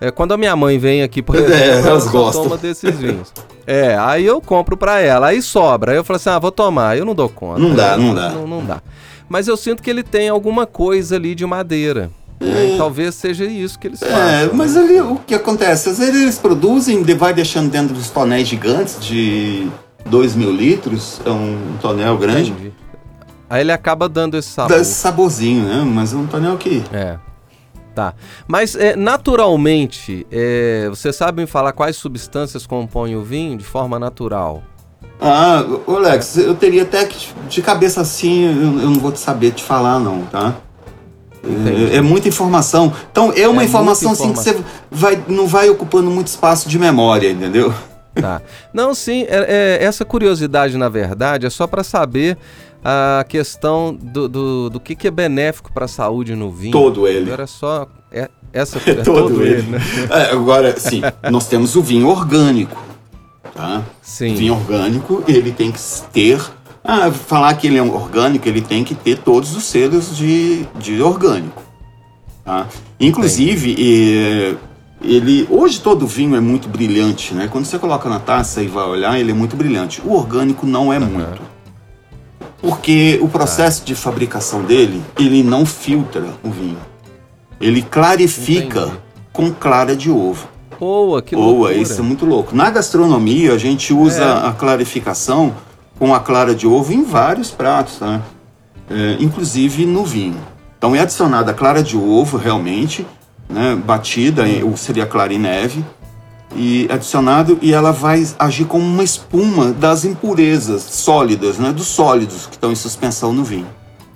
é, quando a minha mãe vem aqui, por É, exemplo, ela só gostam. toma desses vinhos. É, aí eu compro pra ela, aí sobra. Aí eu falo assim, ah, vou tomar. Eu não dou conta. Não dá, não É, dá. Não, não dá. Mas eu sinto que ele tem alguma coisa ali de madeira. Né? E Talvez seja isso que eles É, façam. mas ali o que acontece? Às vezes eles produzem, vai deixando dentro dos tonéis gigantes de 2 mil litros, é um tonel grande, Entendi. Aí ele acaba dando esse sabor. dá esse saborzinho, né? Mas é um tonel que. É. Tá. Mas é, naturalmente, é, você sabe me falar quais substâncias compõem o vinho de forma natural? Ah, Alex, eu teria até que, de cabeça assim, eu, eu não vou te saber te falar, não, tá? Entendi. É, é muita informação. Então, é uma É informação assim que você vai, não vai ocupando muito espaço de memória, entendeu? Tá. Não, sim, é- é- essa curiosidade, na verdade, é só para saber a questão do, do, do que, que é benéfico para a saúde no vinho. Todo ele. Era só é, essa É todo ele. né? É, agora, sim, nós temos o vinho orgânico, tá? Sim. Vinho orgânico, ele tem que ter. Ah, falar que ele é um orgânico, ele tem que ter todos os selos de, de orgânico. Tá? Inclusive, eh, ele. Hoje todo vinho é muito brilhante, né? Quando você coloca na taça e vai olhar, ele é muito brilhante. O orgânico não é muito. Porque o processo de fabricação dele, ele não filtra o vinho. Ele clarifica Entendi. com clara de ovo. Boa, que Boa, loucura. isso é muito louco. Na gastronomia, a gente usa É. a clarificação com a clara de ovo em vários pratos, tá? É, inclusive no vinho. Então é adicionada a clara de ovo, realmente, né, batida, em- ou seria clara em neve, e adicionado, e ela vai agir como uma espuma das impurezas sólidas, né, dos sólidos que estão em suspensão no vinho.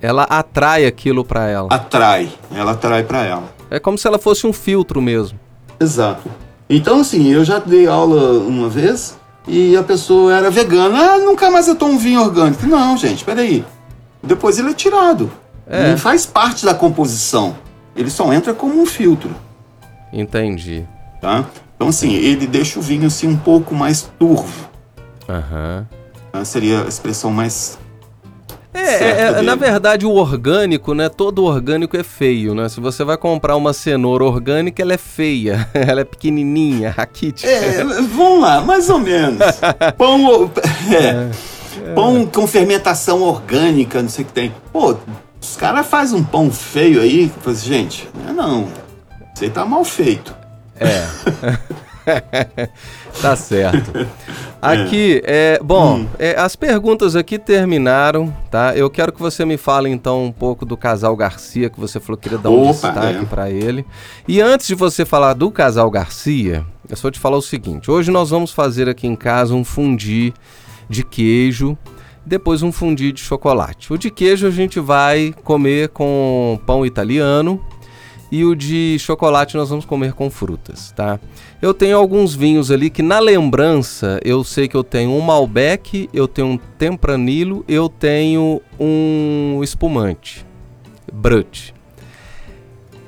Ela atrai aquilo para ela. Atrai, ela atrai para ela. É como se ela fosse um filtro mesmo. Exato. Então, assim, eu já dei aula uma vez e a pessoa era vegana. Ah, nunca mais eu tomo vinho orgânico. Não, gente, peraí. Depois ele é tirado. É. Não faz parte da composição. Ele só entra como um filtro, Entendi. tá? Então, assim, ele deixa o vinho assim um pouco mais turvo. Aham. né? Seria a expressão mais... É, é, é, na verdade o orgânico, né? Todo orgânico é feio, né? Se você vai comprar uma cenoura orgânica, ela é feia, ela é pequenininha, raquítica. É, vamos lá, mais ou menos. Pão, o- é, pão com fermentação orgânica, não sei o que tem. Pô, os caras fazem um pão feio aí, assim, gente, não é não. Isso aí tá mal feito. Tá certo. Aqui, é, bom, Hum. é, as perguntas aqui terminaram, tá? Eu quero que você me fale então um pouco do casal Garcia, que você falou que queria dar um Opa, destaque é. pra ele. E antes de você falar do casal Garcia, eu só te falar o seguinte: hoje nós vamos fazer aqui em casa um fundi de queijo, depois um fundi de chocolate. O de queijo a gente vai comer com pão italiano. E o de chocolate nós vamos comer com frutas, tá? Eu tenho alguns vinhos ali que na lembrança eu sei que eu tenho um Malbec, eu tenho um Tempranillo, eu tenho um espumante, Brut.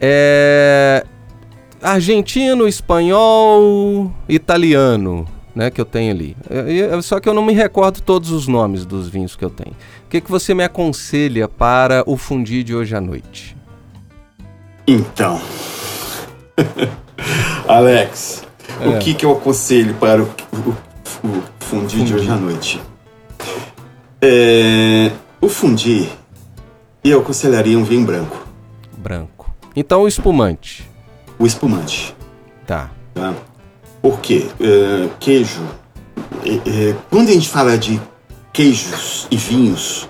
É argentino, espanhol, italiano, né, que eu tenho ali. É, é, Só que eu não me recordo todos os nomes dos vinhos que eu tenho. O que, que você me aconselha para o fundi de hoje à noite? Então, Alex, É. o que, que eu aconselho para o, o, o fundi de hoje à noite? É, o fundi, eu aconselharia um vinho branco, Branco. Então o espumante. o espumante. Tá. Tá? Por quê? É, queijo. é, é, quando a gente fala de queijos e vinhos,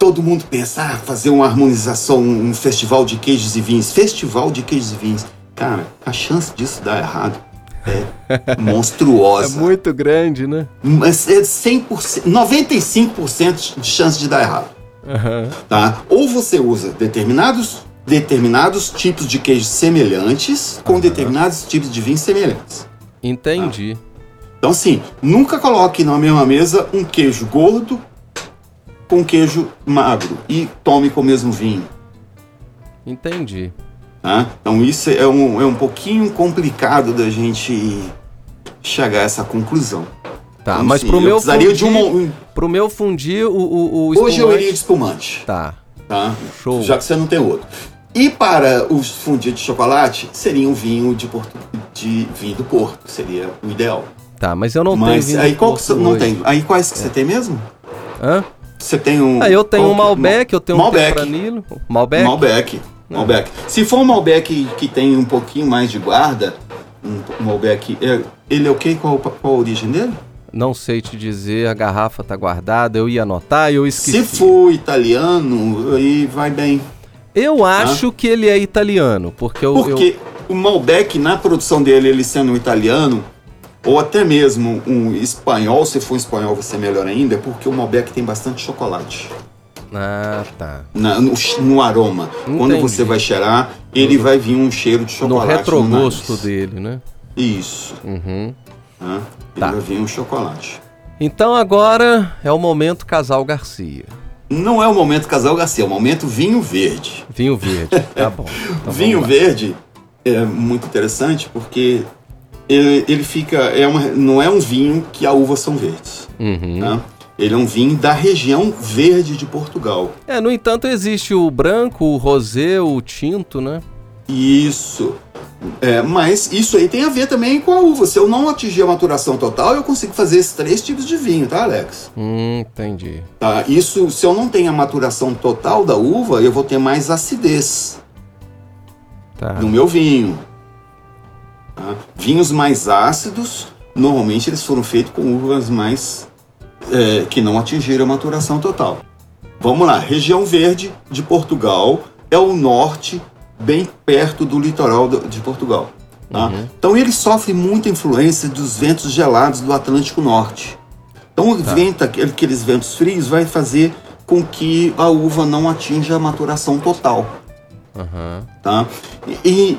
todo mundo pensa, ah, fazer uma harmonização, um festival de queijos e vinhos. Festival de queijos e vinhos. Cara, a chance disso dar errado é monstruosa. É muito grande, né? Mas é 100%, 95% de chance de dar errado. Aham. Tá? Ou você usa determinados, determinados tipos de queijos semelhantes com determinados tipos de vinhos semelhantes. Entendi. Então, assim, nunca coloque na mesma mesa um queijo gordo com queijo magro e tome com o mesmo vinho. Entendi. Tá? Então, isso é um, é um pouquinho complicado da gente chegar a essa conclusão. Tá, Então, mas assim, pro eu meu precisaria fundi, de um. pro meu fundir o, o, o Hoje eu espumante- iria de espumante. Tá. Tá? Show. Já que você não tem outro. E para os fundidos de chocolate, seria um vinho de, Porto, de vinho do Porto, seria o ideal. Tá, mas eu não Mas tenho vinho aí do qual que você não tem? Aí quais que você tem mesmo? Hã? Você tem um. Ah, eu tenho qual um que- Malbec, eu tenho Malbec. um Tempranillo. Malbec? Malbec. Malbec. Se for um Malbec que tem um pouquinho mais de guarda, um Malbec, é- ele é o quê? Qual, qual a origem dele? Não sei te dizer, a garrafa tá guardada, eu ia anotar e eu esqueci. Se for italiano, aí vai bem. Eu acho que ele é italiano, porque eu... Porque o Malbec, na produção dele, ele sendo um italiano, ou até mesmo um espanhol, se for um espanhol vai ser melhor ainda, porque o Malbec tem bastante chocolate. Ah, tá. na- no, no aroma. Quando Entendi. você vai cheirar, ele vai vir um cheiro de No chocolate. retrogosto nariz. dele, né? Isso. Uhum. né? Ele Tá. vai vir um chocolate. Então agora é o momento Casal Garcia. Não é o momento Casal Garcia, é o momento vinho verde. Vinho verde, tá bom. Então vinho verde é muito interessante porque ele, ele fica. É uma, não é um vinho que a uvas são verdes. Uhum. tá? Ele é um vinho da região verde de Portugal. É, no entanto, existe o branco, o rosé, o tinto, né? Isso. É, mas isso aí tem a ver também com a uva. Se eu não atingir a maturação total, eu consigo fazer esses três tipos de vinho, tá, Alex? Hum, entendi. Tá? Isso, se eu não tenho a maturação total da uva, eu vou ter mais acidez. Tá. no meu vinho. Tá? Vinhos mais ácidos, normalmente eles foram feitos com uvas mais é, que não atingiram a maturação total. Vamos lá, região verde de Portugal é o norte, bem perto do litoral de Portugal. tá? Então ele sofre muita influência dos ventos gelados do Atlântico Norte. Então o vento, aquele- aqueles ventos frios, vai fazer com que a uva não atinja a maturação total Aham. tá? E, e,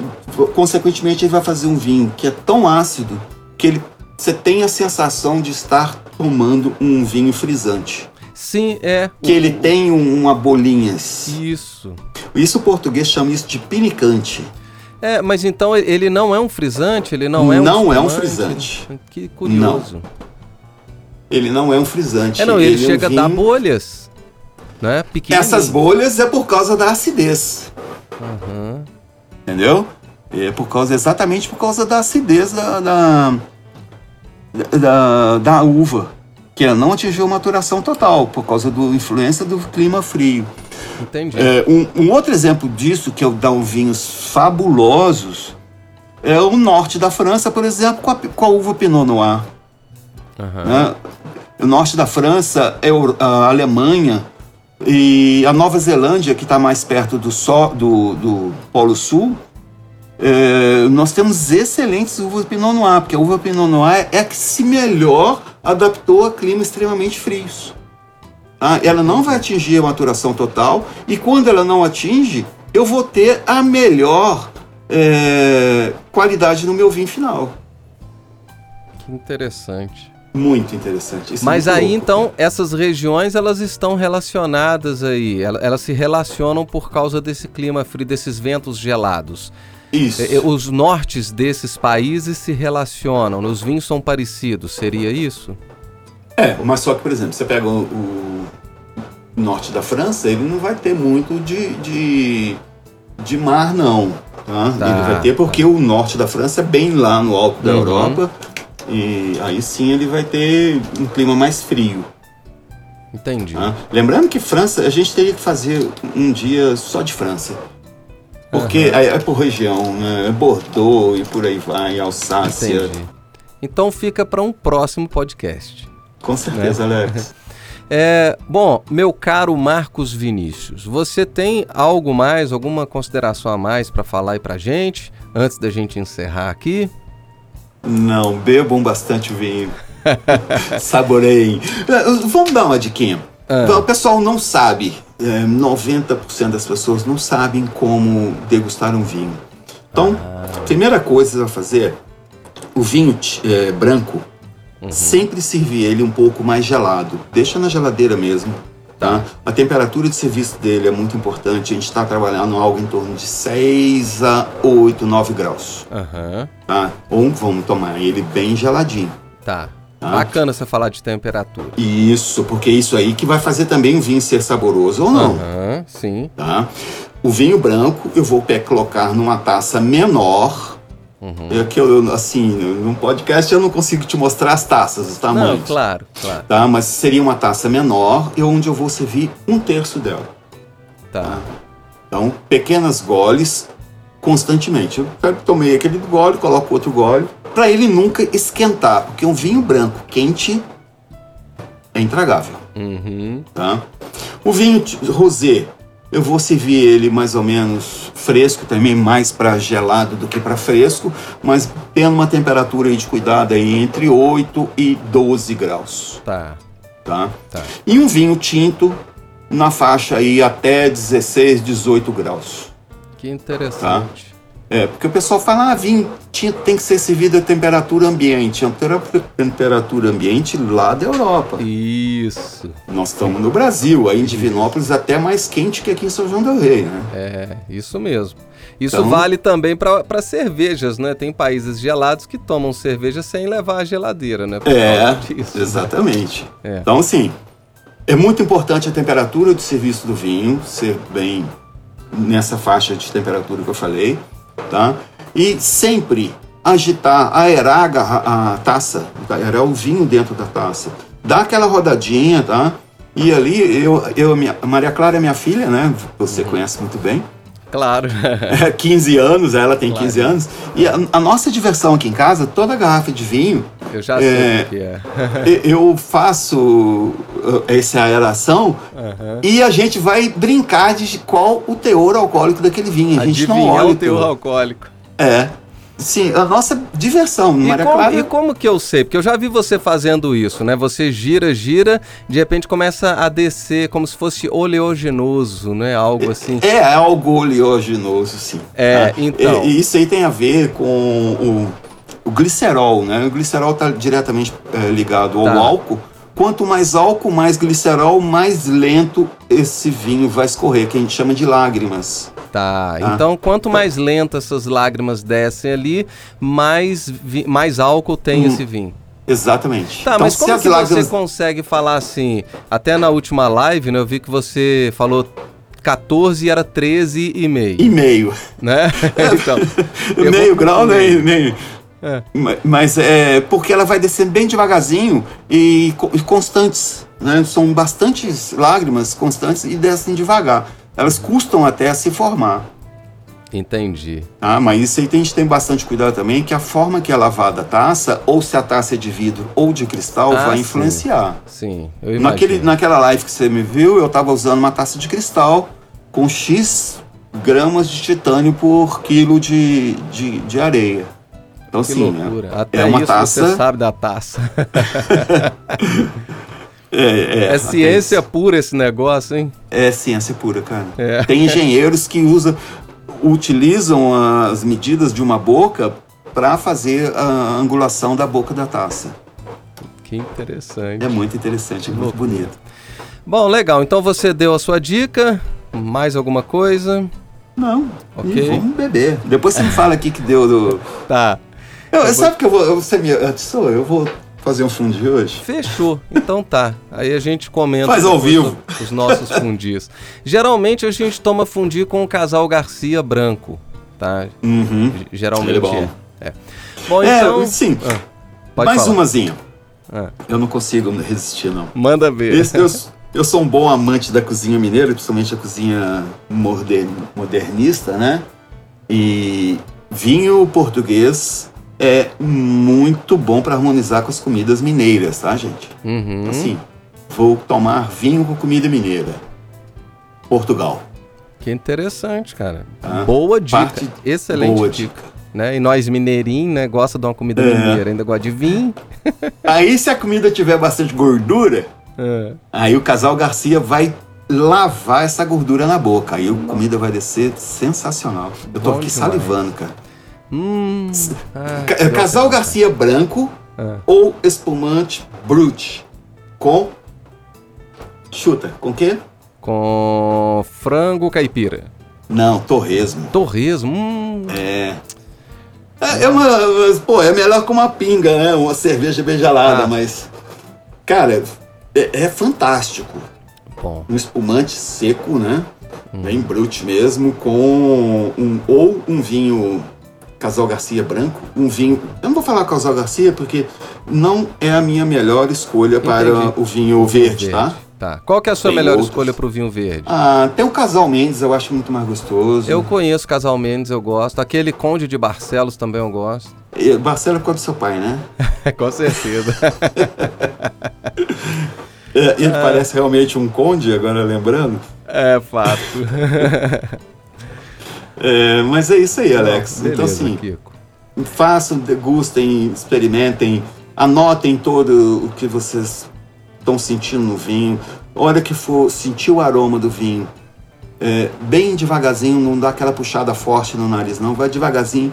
consequentemente ele vai fazer um vinho que é tão ácido que ele você tem a sensação de estar tomando um vinho frisante. Sim, é. Que o- ele tem um- uma bolinha. Isso. Isso o português chama isso de pinicante. É, mas então ele não é um frisante, ele não é um Não é um espumante? Que curioso. Ele não é um frisante. É, não, ele, é um chega a dar vinho- bolhas, né? Pequenas. Essas bolhas é por causa da acidez. Aham. Entendeu? É por causa, exatamente por causa da acidez da, da, da, da uva. Que ela não atingiu maturação total, por causa da influência do clima frio. Entendi. É, um, um outro exemplo disso, que é o dá um vinhos fabulosos, é o norte da França, por exemplo, com a, com a uva Pinot Noir. Uhum. Né? O norte da França, a Alemanha e a Nova Zelândia, que está mais perto do, so, do, do Polo Sul, é, nós temos excelentes uvas Pinot Noir, porque a uva Pinot Noir é a que se melhor adaptou a climas extremamente frios. Tá? Ela não vai atingir a maturação total e quando ela não atinge, eu vou ter a melhor é, qualidade no meu vinho final. Que interessante. Muito interessante. Isso é Mas é aí louco, então cara. essas regiões elas estão relacionadas aí, elas, elas se relacionam por causa desse clima frio, desses ventos gelados. Isso. Os nortes desses países se relacionam, os vinhos são parecidos, seria isso? É, mas só que, por exemplo, você pega o, o norte da França, ele não vai ter muito de, de, de mar, não. Tá? Tá, ele vai ter porque tá. o norte da França é bem lá no alto da uhum. Europa, e aí sim ele vai ter um clima mais frio. Entendi. Tá? Lembrando que França, a gente teria que fazer um dia só de França. Porque uhum. é, é, por região, né? É Bordeaux e por aí vai, Alsácia. Entendi. Então fica para um próximo podcast. Com certeza, né? Alex. É, bom, meu caro Marcos Vinícius, você tem algo mais, alguma consideração a mais para falar aí para gente, antes da gente encerrar aqui? Não, bebam bastante vinho. Saboreiem. É, vamos dar uma diquinha. Ah. O pessoal não sabe, é, 90% das pessoas não sabem como degustar um vinho. Então, ah. primeira coisa a fazer, o vinho é, branco, uhum. sempre servir ele um pouco mais gelado. Deixa na geladeira mesmo, tá? A temperatura de serviço dele é muito importante. A gente está trabalhando algo em torno de 6 a 8, 9 graus. Uhum. Tá? Ou vamos tomar ele bem geladinho. Tá. Tá? Bacana você falar de temperatura. Isso, porque isso aí que vai fazer também o vinho ser saboroso ou não. Uhum, sim. Tá? O vinho branco eu vou colocar numa taça menor. Uhum. É que eu, assim, num podcast eu não consigo te mostrar as taças, os tamanhos. Não, claro, claro. Tá? Mas seria uma taça menor e onde eu vou servir um terço dela. Tá. tá? Então, pequenas goles constantemente. Eu tomei aquele gole, coloco outro gole, para ele nunca esquentar, porque um vinho branco quente é intragável. Uhum. Tá? O vinho rosé, eu vou servir ele mais ou menos fresco, também mais para gelado do que para fresco, mas tendo uma temperatura de cuidado aí entre 8 e 12 graus. Tá. Tá? tá. E um vinho tinto na faixa aí até 16, 18 graus. Que interessante. Tá? É, porque o pessoal fala, ah, vinho tinha, tem que ser servido a temperatura ambiente. A temperatura ambiente lá da Europa. Isso. Nós estamos no Brasil, aí em Divinópolis até mais quente que aqui em São João del Rei, né? É, isso mesmo. Isso então, vale também para cervejas, né? Tem países gelados que tomam cerveja sem levar a geladeira, né? é, disso, exatamente. Né? É. Então, assim, é muito importante a temperatura do serviço do vinho ser bem nessa faixa de temperatura que eu falei tá? E sempre agitar, aerar a, a taça, aerar o vinho dentro da taça. Dá aquela rodadinha, tá? E ali, eu, eu minha, Maria Clara é minha filha, né? Você uhum. conhece muito bem. Claro. é, 15 anos, ela tem claro. 15 anos. E a, a, nossa diversão aqui em casa, toda garrafa de vinho. Eu já sei é, o que é. eu faço uh, essa aeração uhum. e a gente vai brincar de qual o teor alcoólico daquele vinho. A gente Adivinhar não olha o teor alcoólico. É. Sim, a nossa diversão, e como. E como que eu sei? Porque eu já vi você fazendo isso, né? Você gira, gira, de repente começa a descer como se fosse oleogenoso, né? Algo assim. É, é algo oleogenoso, sim. É, ah, então. E, e, isso aí tem a ver com o, o glicerol, né? O glicerol está diretamente é, ligado ao tá. álcool. Quanto mais álcool, mais glicerol, mais lento esse vinho vai escorrer, que a gente chama de lágrimas. Tá. tá. Então, quanto mais lento essas lágrimas descem ali, mais, mais álcool tem hum. esse vinho. Exatamente. Tá, então, mas como que lágrimas... você consegue falar assim? Até na última live, né, eu vi que você falou 14 e era 13 e meio. E meio. Né? então, meio grau, nem, nem. É. Mas é porque ela vai descendo bem devagarzinho e, e constantes. Né? São bastantes lágrimas constantes e descem devagar elas custam até a se formar. Entendi. Ah, mas isso aí a gente tem bastante cuidado também, que a forma que é lavada a taça, ou se a taça é de vidro ou de cristal, Ah, vai sim. influenciar. Sim, eu imagino. Naquele, naquela live que você me viu, eu tava usando uma taça de cristal com X gramas de titânio por quilo de, de, de areia. Então, Que sim, loucura. é, Até é uma isso taça. você sabe da taça. É, é, É, ciência pura esse negócio, hein? É ciência pura, cara. É. Tem engenheiros que usam, utilizam as medidas de uma boca para fazer a angulação da boca da taça. Que interessante. É muito interessante, é muito bonito. Bom, legal. Então você deu a sua dica. Mais alguma coisa? Não, Ok. e vamos beber. Depois você me fala aqui que deu do. Tá. Eu, sabe que eu vou. Você me atiçou? Eu vou fazer um fundi hoje. Fechou. Então tá. Aí a gente comenta. Faz ao vivo. Os nossos fundis. Geralmente a gente toma fundi com o casal Garcia branco, tá? Uhum. Geralmente é bom. é. É. Bom, É, então. sim. Ah, pode Mais falar. umazinha. Ah, Eu não consigo resistir, não. manda ver. Esse- eu, eu sou um bom amante da cozinha mineira, principalmente a cozinha moder- modernista, né? E vinho português é muito bom para harmonizar com as comidas mineiras, tá, gente? Uhum. Assim, vou tomar vinho com comida mineira. Portugal. Que interessante, cara. Ah, boa dica. parte- Excelente boa dica. Né? E nós mineirinhos, né, gosta de uma comida É. mineira, ainda gosta de vinho. Aí, se a comida tiver bastante gordura, É. aí o casal Garcia vai lavar essa gordura na boca. Aí a comida vai descer sensacional. Eu tô Bom aqui demais. salivando, cara. Hum. Ca- Casal Garcia branco Ah. ou espumante brute com chuta, com quê? Com frango caipira. Não, torresmo. Torresmo. Hum. É. É, é uma, pô, é melhor que uma pinga, né? Uma cerveja bem gelada, Ah. mas cara, é, é fantástico. Bom. Um espumante seco, né? Hum. Bem brute mesmo, com um ou um vinho Casal Garcia branco, um vinho. Eu não vou falar Casal Garcia porque não é a minha melhor escolha para Entendi. o vinho verde, tá? Tá. Qual que é a sua Tem melhor outros. escolha pro vinho verde? Ah, tem o Casal Mendes, eu acho muito mais gostoso. Eu conheço Casal Mendes, eu gosto. Aquele Conde de Barcelos também eu gosto. E Marcelo é por causa do seu pai, né? Com certeza. É, ele parece realmente um conde, agora lembrando. é fato. É, mas é isso aí, Alex. Beleza, então, assim, Kiko. façam, degustem, experimentem, anotem todo o que vocês estão sentindo no vinho. A hora que for sentir o aroma do vinho, é, bem devagarzinho, não dá aquela puxada forte no nariz, não. Vai devagarzinho.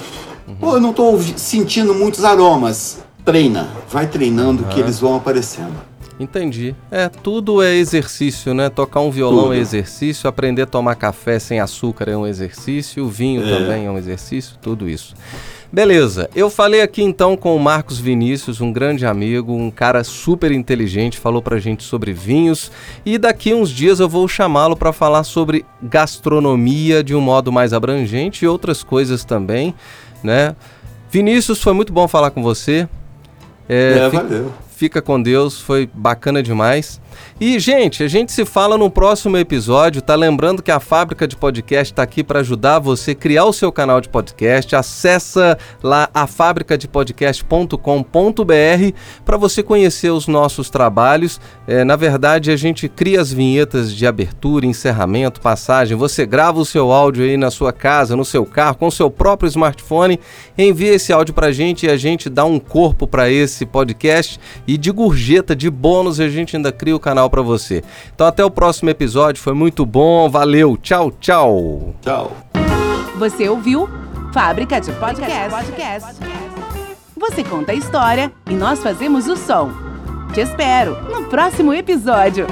Pô, eu não estou sentindo muitos aromas. Treina, vai treinando que eles vão aparecendo. Entendi. É, tudo é exercício, né? Tocar um violão Tudo. é exercício, aprender a tomar café sem açúcar é um exercício, o vinho É. também é um exercício, tudo isso. Beleza, eu falei aqui então com o Marcos Vinícius, um grande amigo, um cara super inteligente, falou pra gente sobre vinhos e daqui uns dias eu vou chamá-lo para falar sobre gastronomia de um modo mais abrangente e outras coisas também, né? Vinícius, foi muito bom falar com você. É, fica- valeu. Fica com Deus, foi bacana demais. E, gente, a gente se fala no próximo episódio, tá? Lembrando que a Fábrica de Podcast tá aqui para ajudar você a criar o seu canal de podcast. Acessa lá a fabricadepodcast.com.br para você conhecer os nossos trabalhos. É, na verdade, a gente cria as vinhetas de abertura, encerramento, passagem. Você grava o seu áudio aí na sua casa, no seu carro, com o seu próprio smartphone, envia esse áudio pra gente e a gente dá um corpo para esse podcast e de gorjeta, de bônus, a gente ainda cria o canal para você. Então até o próximo episódio, foi muito bom, valeu, tchau, tchau. Tchau. Você ouviu Fábrica de Podcast. Você conta a história e nós fazemos o som. Te espero no próximo episódio.